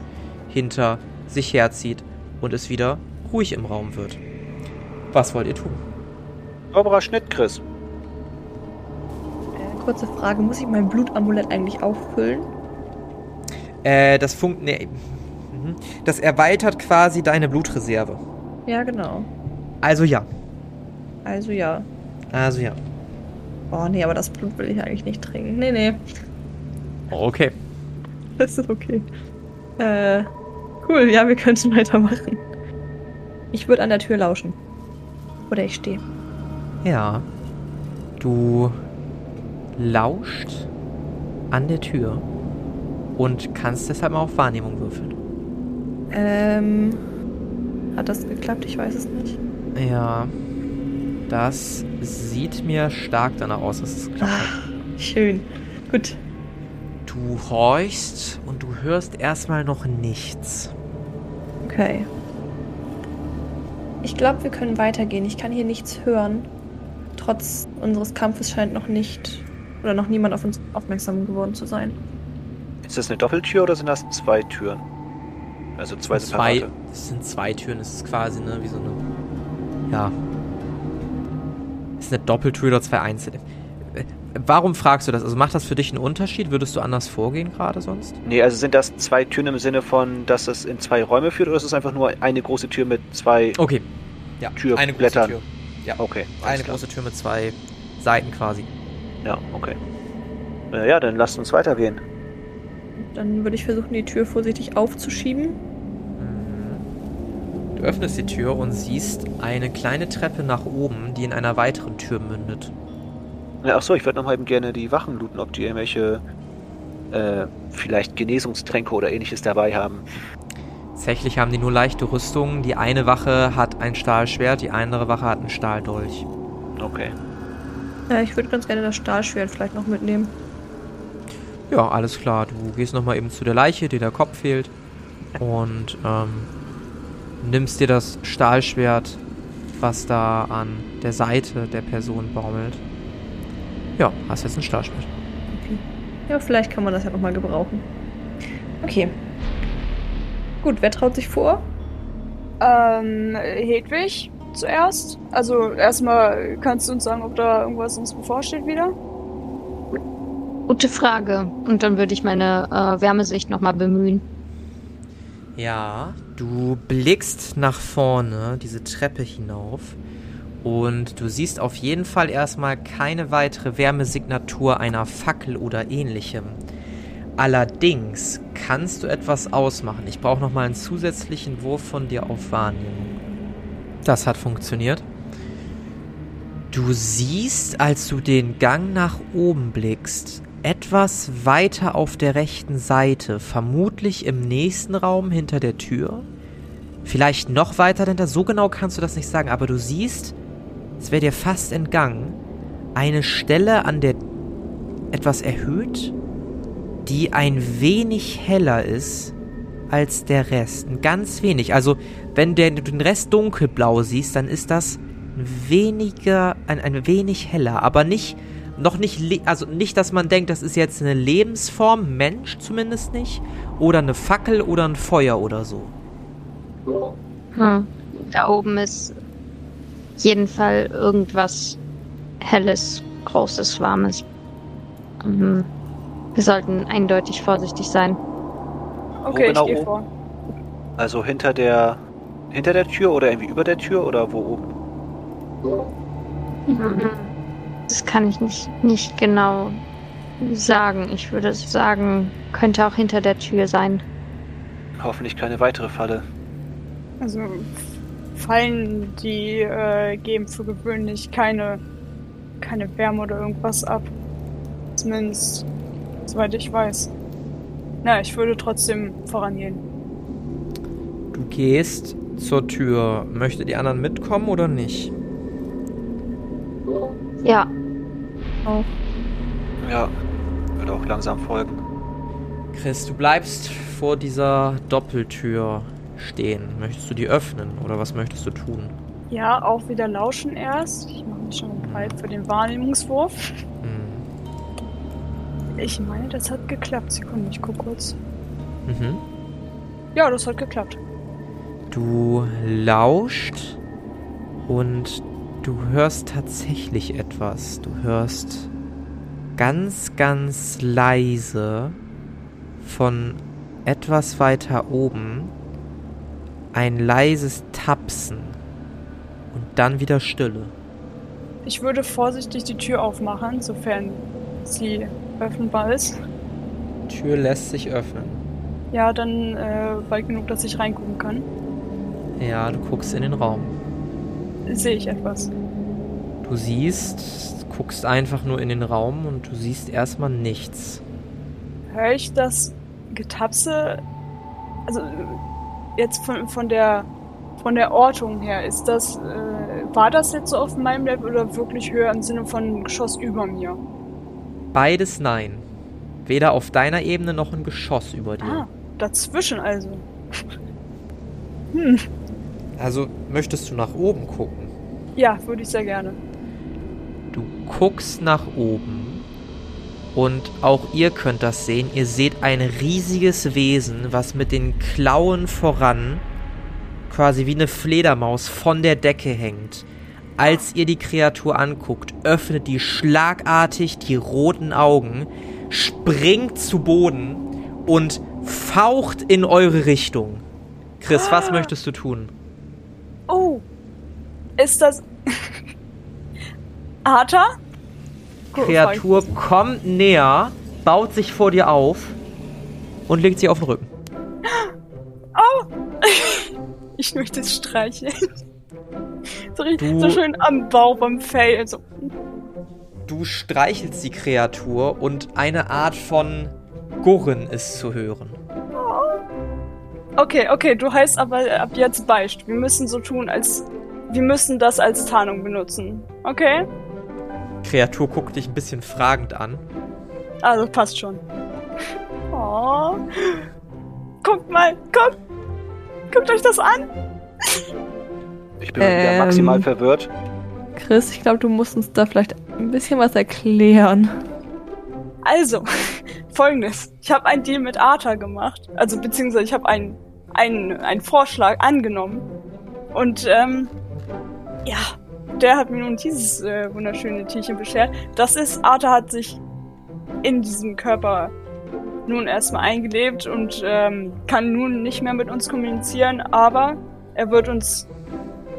hinter sich herzieht und es wieder ruhig im Raum wird. Was wollt ihr tun? Sauberer Schnitt, Chris. Äh, kurze Frage, muss ich mein Blutamulett eigentlich auffüllen? Äh, das funkt. Nee. Mhm. Das erweitert quasi deine Blutreserve. Ja, genau. Also ja. Also ja. Also ja. Oh nee, aber das Blut will ich eigentlich nicht trinken. Nee, nee. Okay. [LAUGHS] Das ist okay. Äh, cool, ja, wir könnten [LAUGHS] weitermachen. Ich würde an der Tür lauschen. Oder ich stehe. Ja. Du lauscht an der Tür und kannst deshalb mal auf Wahrnehmung würfeln. Ähm, hat das geklappt? Ich weiß es nicht. Ja. Das sieht mir stark danach aus, dass es klappt. Ah, schön. Gut. Du horchst und du hörst erstmal noch nichts. Okay. Ich glaube, wir können weitergehen. Ich kann hier nichts hören. Trotz unseres Kampfes scheint noch nicht oder noch niemand auf uns aufmerksam geworden zu sein. Ist das eine Doppeltür oder sind das zwei Türen? Also zwei zwei, separate. es sind zwei Türen, es ist quasi, ne, wie so eine. Ja. Es ist eine Doppeltür oder zwei einzelne. Äh, Warum fragst du das? Also macht das für dich einen Unterschied? Würdest du anders vorgehen gerade sonst? Nee, also sind das zwei Türen im Sinne von, dass es in zwei Räume führt oder ist es einfach nur eine große Tür mit zwei. Okay. Ja, Türblättern. eine große Tür. Ja, Okay. alles eine klar. große Tür mit zwei Seiten quasi. Ja, okay. Äh, ja, dann lasst uns weitergehen. Dann würde ich versuchen, die Tür vorsichtig aufzuschieben. Du öffnest die Tür und siehst eine kleine Treppe nach oben, die in einer weiteren Tür mündet. Ja, Achso, ich würde noch mal eben gerne die Wachen looten, ob die irgendwelche äh, vielleicht Genesungstränke oder ähnliches dabei haben. Tatsächlich haben die nur leichte Rüstungen. Die eine Wache hat ein Stahlschwert, die andere Wache hat ein Stahldolch. Okay. Ja, ich würde ganz gerne das Stahlschwert vielleicht noch mitnehmen. Ja, alles klar. Du gehst nochmal eben zu der Leiche, dir der Kopf fehlt. Und ähm, nimmst dir das Stahlschwert, was da an der Seite der Person baumelt. Ja, hast jetzt ein Stahlschwert. Okay. Ja, vielleicht kann man das ja nochmal gebrauchen. Okay. Gut, wer traut sich vor? Ähm, Hedwig zuerst. Also erstmal kannst du uns sagen, ob da irgendwas uns bevorsteht wieder. Gute Frage. Und dann würde ich meine äh, Wärmesicht nochmal bemühen. Ja, du blickst nach vorne diese Treppe hinauf und du siehst auf jeden Fall erstmal keine weitere Wärmesignatur einer Fackel oder ähnlichem. Allerdings kannst du etwas ausmachen. Ich brauche nochmal einen zusätzlichen Wurf von dir auf Wahrnehmung. Das hat funktioniert. Du siehst, als du den Gang nach oben blickst, etwas weiter auf der rechten Seite, vermutlich im nächsten Raum hinter der Tür. Vielleicht noch weiter dahinter, so genau kannst du das nicht sagen, aber du siehst, es wäre dir fast entgangen, eine Stelle an der etwas erhöht, die ein wenig heller ist als der Rest. Ein ganz wenig. Also, wenn du den Rest dunkelblau siehst, dann ist das weniger, ein, ein wenig heller, aber nicht noch nicht, also nicht, dass man denkt, das ist jetzt eine Lebensform, Mensch zumindest nicht, oder eine Fackel oder ein Feuer oder so. Hm. Da oben ist jeden Fall irgendwas Helles, Großes, Warmes. Mhm. Wir sollten eindeutig vorsichtig sein. Okay, genau ich gehe vor. Also hinter der hinter der Tür oder irgendwie über der Tür oder wo oben? Mhm. Das kann ich nicht, nicht genau sagen. Ich würde sagen, könnte auch hinter der Tür sein. Hoffentlich keine weitere Falle. Also Fallen, die äh, geben für gewöhnlich keine, keine Wärme oder irgendwas ab. Zumindest, soweit ich weiß. Na, ich würde trotzdem vorangehen. Du gehst zur Tür. Möchte die anderen mitkommen oder nicht? Ja, Auch. Ja, würde auch langsam folgen. Chris, du bleibst vor dieser Doppeltür stehen. Möchtest du die öffnen oder was möchtest du tun? Ja, auch wieder lauschen erst. Ich mache mich schon bereit für den Wahrnehmungswurf. Hm. Ich meine, das hat geklappt. Sekunde, ich guck kurz. Mhm. Ja, das hat geklappt. Du lauscht und du hörst tatsächlich etwas. Du hörst ganz, ganz leise von etwas weiter oben ein leises Tapsen und dann wieder Stille. Ich würde vorsichtig die Tür aufmachen, sofern sie öffnbar ist. Tür lässt sich öffnen. Ja, dann äh, weit genug, dass ich reingucken kann. Ja, du guckst in den Raum. Sehe ich etwas. Du siehst, guckst einfach nur in den Raum und du siehst erstmal nichts. Höre ich das Getapse? Also jetzt von, von der von der Ortung her, ist das äh, war das jetzt so auf meinem Level oder wirklich höher im Sinne von Geschoss über mir? Beides nein. Weder auf deiner Ebene noch ein Geschoss über dir. Ah, dazwischen also. [LAUGHS] Hm, Also möchtest du nach oben gucken? ja, würde ich sehr gerne. Du guckst nach oben und auch ihr könnt das sehen. Ihr seht ein riesiges Wesen, was mit den Klauen voran quasi wie eine Fledermaus von der Decke hängt. Als ihr die Kreatur anguckt, öffnet die schlagartig die roten Augen, springt zu Boden und faucht in eure Richtung. Chris, was möchtest du tun? Oh, ist das [LAUGHS] Arta? Gut, Kreatur kommt näher, baut sich vor dir auf und legt sich auf den Rücken. [GASPS] Oh! [LAUGHS] Ich möchte es streicheln. [LAUGHS] So, Du- so schön am Bauch, am Fell. So. Du streichelst die Kreatur und eine Art von Gurren ist zu hören. Okay, okay, du heißt aber ab jetzt Beicht. Wir müssen so tun, als. Wir müssen das als Tarnung benutzen. Okay? Kreatur guckt dich ein bisschen fragend an. Also passt schon. Oh. Guckt mal, guckt. Guckt euch das an. Ich bin wieder Ähm. maximal verwirrt. Chris, ich glaube, du musst uns da vielleicht ein bisschen was erklären. Also, [LAUGHS] folgendes. Ich habe einen Deal mit Arthur gemacht. Also, beziehungsweise ich habe einen, einen, einen Vorschlag angenommen. Und, ähm, ja, der hat mir nun dieses äh, wunderschöne Tierchen beschert. Das ist, Arthur hat sich in diesem Körper nun erstmal eingelebt und ähm, kann nun nicht mehr mit uns kommunizieren, aber er wird uns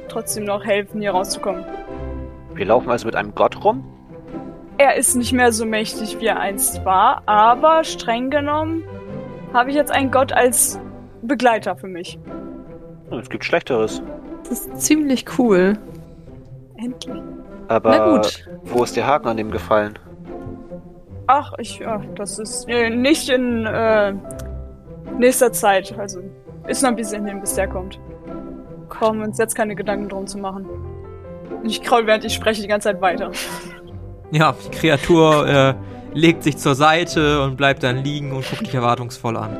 trotzdem noch helfen, hier rauszukommen. Wir laufen also mit einem Gott rum. Er ist nicht mehr so mächtig, wie er einst war, aber streng genommen habe ich jetzt einen Gott als Begleiter für mich. Es gibt Schlechteres. Das ist ziemlich cool. Endlich. Aber Na gut. wo ist der Haken an dem gefallen? Ach, ich, ja, das ist äh, nicht in äh, nächster Zeit. Also ist noch ein bisschen hin, bis der kommt. Wir uns jetzt keine Gedanken drum zu machen. Ich kraul, während ich spreche, die ganze Zeit weiter. [LAUGHS] Ja, die Kreatur äh, legt sich zur Seite und bleibt dann liegen und guckt dich erwartungsvoll an.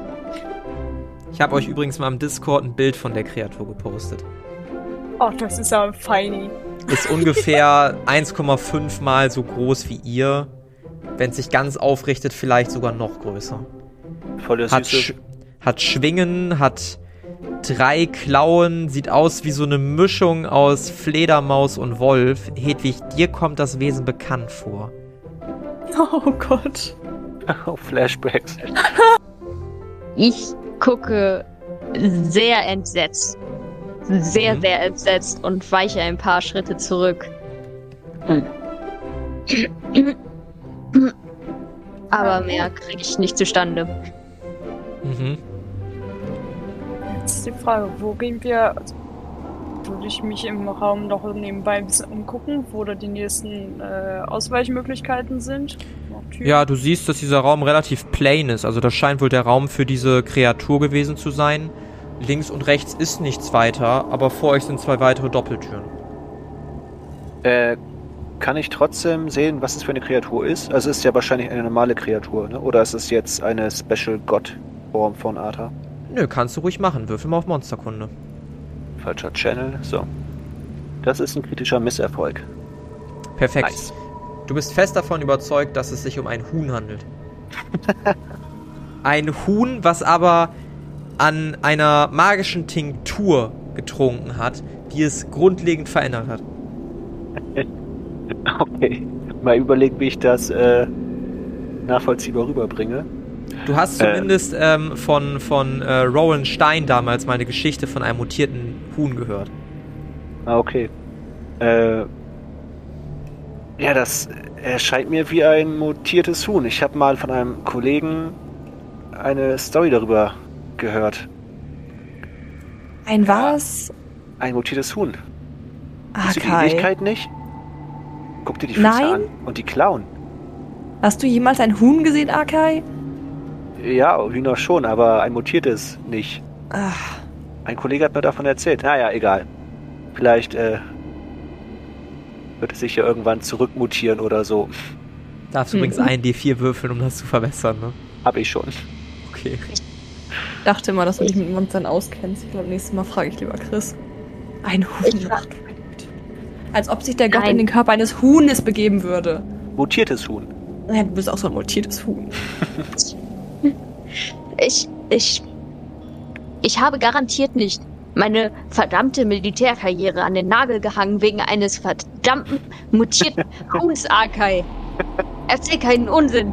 Ich habe euch übrigens mal im Discord ein Bild von der Kreatur gepostet. Oh, das ist ja feini. Ist [LAUGHS] ungefähr 1,5 mal so groß wie ihr. Wenn es sich ganz aufrichtet, vielleicht sogar noch größer. Voll der Hat, süße. Sch hat Schwingen, hat drei Klauen, sieht aus wie so eine Mischung aus Fledermaus und Wolf. Hedwig, dir kommt das Wesen bekannt vor. Oh Gott. Oh, [LAUGHS] Flashbacks. Ich gucke sehr entsetzt. Sehr, Mhm. sehr entsetzt und weiche ein paar Schritte zurück. Aber mehr kriege ich nicht zustande. Mhm. Jetzt ist die Frage, wo gehen wir? Also, würde ich mich im Raum noch nebenbei ein bisschen umgucken, wo da die nächsten äh, Ausweichmöglichkeiten sind. Ja, du siehst, dass dieser Raum relativ plain ist. Also das scheint wohl der Raum für diese Kreatur gewesen zu sein. Links und rechts ist nichts weiter, aber vor euch sind zwei weitere Doppeltüren. Äh, kann ich trotzdem sehen, was es für eine Kreatur ist? Also es ist ja wahrscheinlich eine normale Kreatur, ne? Oder ist es jetzt eine Special God-Form von Arthur? Nö, kannst du ruhig machen. Würfel mal auf Monsterkunde. Falscher Channel. So. Das ist ein kritischer Misserfolg. Perfekt. Nice. Du bist fest davon überzeugt, dass es sich um ein Huhn handelt. [LAUGHS] ein Huhn, was aber an einer magischen Tinktur getrunken hat, die es grundlegend verändert hat. [LAUGHS] Okay. Mal überlegen, wie ich das äh, nachvollziehbar rüberbringe. Du hast Ähm. zumindest ähm, von, von äh, Rowan Stein damals mal eine Geschichte von einem mutierten Huhn gehört. Ah, okay. Äh, ja, das erscheint mir wie ein mutiertes Huhn. Ich habe mal von einem Kollegen eine Story darüber gehört. Ein was? Ein mutiertes Huhn. Ah, Siehst du die Kai. Ähnlichkeit nicht? Guck dir die Füße Nein. an und die Klauen. Hast du jemals ein Huhn gesehen, Akai? Ja, Hühner schon, aber ein mutiertes nicht. Ach, Ein Kollege hat mir davon erzählt. Naja, egal. Vielleicht äh, wird es sich ja irgendwann zurückmutieren oder so. Darfst Hm. übrigens einen D4 würfeln, um das zu verbessern, ne? Hab ich schon. Okay. dachte immer, dass du dich mit Monstern auskennst. Ich glaube, nächstes Mal frage ich lieber Chris. Ein Huhn. Ich macht Als ob sich der Gott Nein. in den Körper eines Huhnes begeben würde. Mutiertes Huhn. Ja, du bist auch so ein mutiertes Huhn. Ich, ich, ich habe garantiert nicht meine verdammte Militärkarriere an den Nagel gehangen wegen eines verdammten mutierten [LAUGHS] Huhns, Akai. Erzähl keinen Unsinn.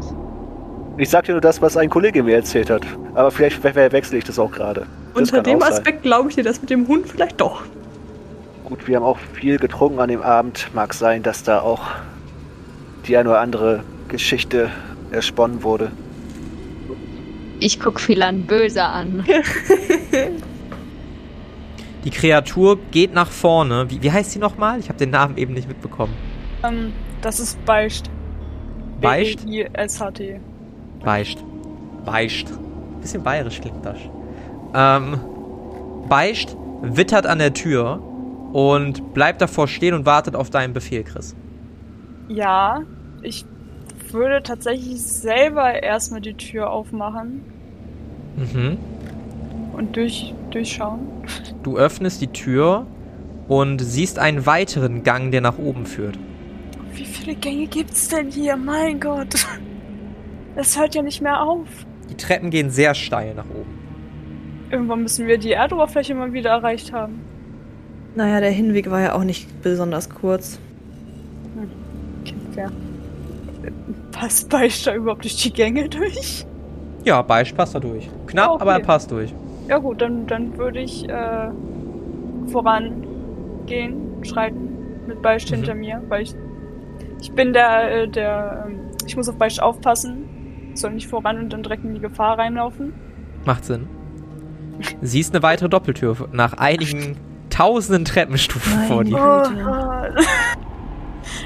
Ich sag dir nur das, was ein Kollege mir erzählt hat. Aber vielleicht we- we- wechsle ich das auch gerade. Unter dem. Aspekt glaube ich dir das mit dem Hund vielleicht doch. Gut, wir haben auch viel getrunken an dem Abend. Mag sein, dass da auch die eine oder andere Geschichte ersponnen wurde. Ich guck Philan böse an. [LAUGHS] Die Kreatur geht nach vorne. Wie, wie heißt sie nochmal? Ich habe den Namen eben nicht mitbekommen. Ähm, das ist Beicht. Beicht? B-E-I-S-H-T. Beicht. Beicht. Bisschen bayerisch klingt das. Ähm, Beicht wittert an der Tür und bleibt davor stehen und wartet auf deinen Befehl, Chris. Ja, ich würde tatsächlich selber erstmal die Tür aufmachen Mhm. und durch, durchschauen. Du öffnest die Tür und siehst einen weiteren Gang, der nach oben führt. Wie viele Gänge gibt's denn hier? Mein Gott. Es hört ja nicht mehr auf. Die Treppen gehen sehr steil nach oben. Irgendwann müssen wir die Erdoberfläche mal wieder erreicht haben. Naja, der Hinweg war ja auch nicht besonders kurz. Okay, fair. Passt Beister überhaupt durch die Gänge durch? Ja, Beisch passt da durch. Knapp, Okay. aber er passt durch. Ja gut, dann, dann würde ich äh, vorangehen, schreiten, mit Beisch Mhm. hinter mir, weil ich ich bin der, äh, der, ähm, ich muss auf Beisch aufpassen, soll nicht voran und dann direkt in die Gefahr reinlaufen. Macht Sinn. Siehst eine weitere Doppeltür nach einigen tausenden Treppenstufen Nein. vor dir. Güte.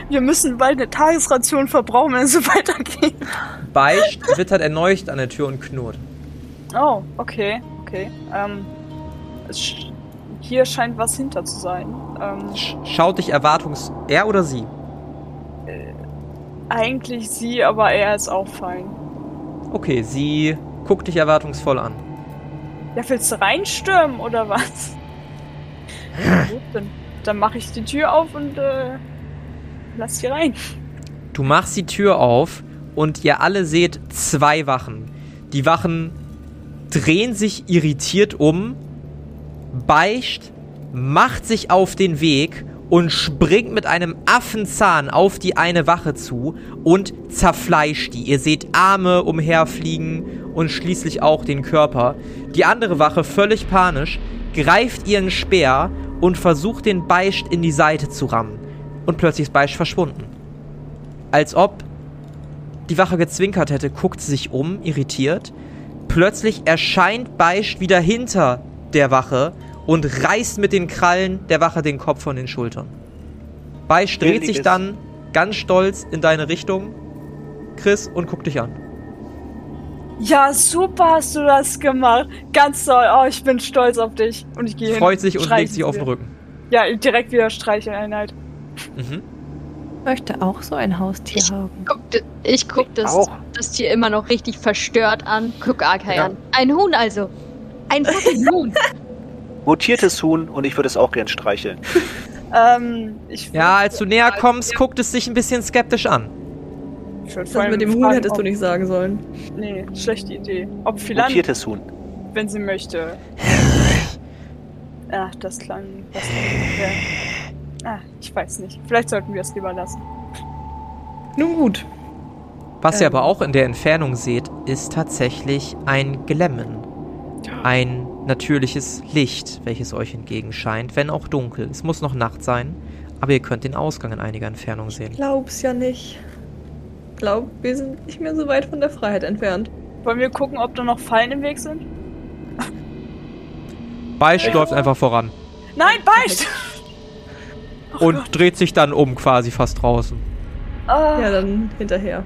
Wir müssen bald eine Tagesration verbrauchen, wenn es so [LAUGHS] weitergeht. Beisch wittert erneut an der Tür und knurrt. Oh, okay, okay. Ähm, sch hier scheint was hinter zu sein. Ähm, Sch schaut dich erwartungs... Er oder sie? eigentlich sie, aber er ist auch fein. Okay, sie guckt dich erwartungsvoll an. Ja, willst du reinstürmen oder was? [LAUGHS] Dann mache ich die Tür auf und äh, lass sie rein. Du machst die Tür auf und ihr alle seht zwei Wachen. Die Wachen drehen sich irritiert um, beicht, macht sich auf den Weg und springt mit einem Affenzahn auf die eine Wache zu und zerfleischt die. Ihr seht Arme umherfliegen und schließlich auch den Körper. Die andere Wache, völlig panisch, greift ihren Speer und versucht den Beicht in die Seite zu rammen. Und plötzlich ist Beicht verschwunden. Als ob die Wache gezwinkert hätte, guckt sie sich um, irritiert. Plötzlich erscheint Beischt wieder hinter der Wache und reißt mit den Krallen der Wache den Kopf von den Schultern. Beischt dreht sich dann ganz stolz in deine Richtung, Chris, und guckt dich an. Ja, super hast du das gemacht. Ganz toll. Oh, ich bin stolz auf dich. Und ich gehe hin. Freut sich und legt sich auf den Rücken. Ja, direkt wieder Streicheleinheit. Mhm. Möchte auch so ein Haustier Ich haben. guck, ich guck das, Auch. das Tier immer noch richtig verstört an. Guck Arkai Ja. an. Ein Huhn also. Ein Huhn. [LAUGHS] Mutiertes Huhn und ich würde es auch gern streicheln. [LAUGHS] Ähm, ich Ja, als du näher kommst, guckt es sich ein bisschen skeptisch an. ich Das allem mit dem Huhn hättest du nicht sagen sollen. Nee, schlechte Idee. Ob Philan, Mutiertes Huhn. wenn sie möchte. [LAUGHS] Ach, das klang. Das klang ja. Ah, ich weiß nicht. Vielleicht sollten wir es lieber lassen. Nun gut. Was ihr Ähm. aber auch in der Entfernung seht, ist tatsächlich ein Glemmen. Ein natürliches Licht, welches euch entgegenscheint, wenn auch dunkel. Es muss noch Nacht sein, aber ihr könnt den Ausgang in einiger Entfernung sehen. Glaub's ja nicht. Glaub, wir sind nicht mehr so weit von der Freiheit entfernt. Wollen wir gucken, ob da noch Fallen im Weg sind? Beisch läuft einfach voran Nein, beicht! [LAUGHS] Oh und Gott. dreht sich dann um, quasi fast draußen. Ah, Ja, dann hinterher.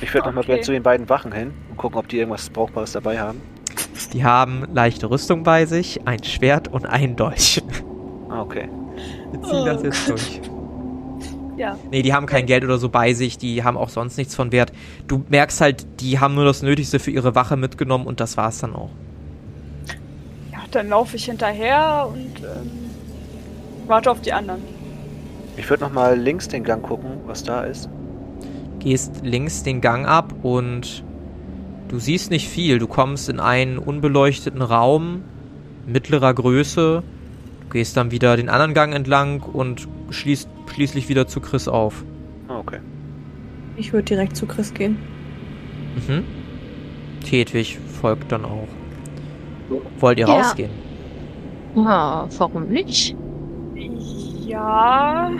Ich würde noch mal Okay. gerne zu den beiden Wachen hin und gucken, ob die irgendwas Brauchbares dabei haben. Die haben leichte Rüstung bei sich, ein Schwert und ein Dolch. Ah, okay. Wir ziehen das jetzt durch. ja. Nee, die haben kein Geld oder so bei sich, die haben auch sonst nichts von Wert. Du merkst halt, die haben nur das Nötigste für ihre Wache mitgenommen und das war's dann auch. ja, dann laufe ich hinterher und ähm, warte auf die anderen. Ich würde noch mal links den Gang gucken, was da ist. Gehst links den Gang ab und du siehst nicht viel. Du kommst in einen unbeleuchteten Raum mittlerer Größe. Du gehst dann wieder den anderen Gang entlang und schließt schließlich wieder zu Chris auf. Ah, okay. Ich würde direkt zu Chris gehen. Mhm. Hedwig folgt dann auch. Wollt ihr Ja. rausgehen? Ja, warum nicht? Ja.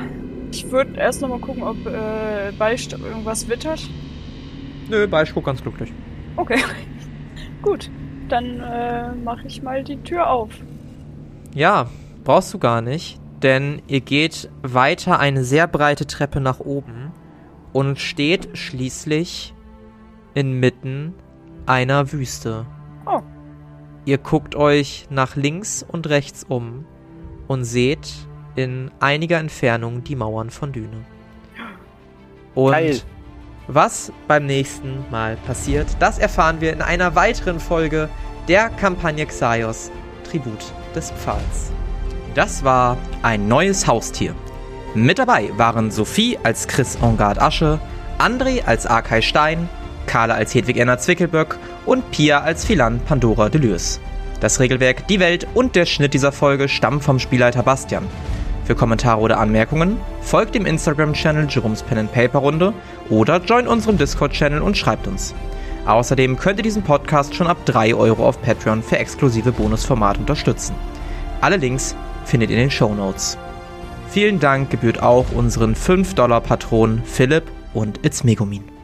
Ich würde erst noch mal gucken, ob äh, Beicht irgendwas wittert. Nö, Beisch guckt ganz glücklich. Okay. [LAUGHS] Gut. Dann äh, mache ich mal die Tür auf. Ja, brauchst du gar nicht, denn ihr geht weiter eine sehr breite Treppe nach oben und steht schließlich inmitten einer Wüste. Oh. Ihr guckt euch nach links und rechts um und seht in einiger Entfernung die Mauern von Düne. Und Geil. was beim nächsten Mal passiert, das erfahren wir in einer weiteren Folge der Kampagne Xaios Tribut des Pfahls. Das war ein neues Haustier. Mit dabei waren Sophie als Chris Engard Asche, André als Arkay Stein, Carla als Hedwig Enna Zwickelböck und Pia als Philan Pandora Delürs. Das Regelwerk, die Welt und der Schnitt dieser Folge stammen vom Spielleiter Bastian. Für Kommentare oder Anmerkungen folgt dem Instagram-Channel Jerome's Pen and Paper Runde oder join unserem Discord-Channel und schreibt uns. Außerdem könnt ihr diesen Podcast schon ab 3 Euro auf Patreon für exklusive Bonusformate unterstützen. Alle Links findet ihr in den Show Notes. Vielen Dank gebührt auch unseren 5-Dollar-Patronen Philipp und It's Megumin.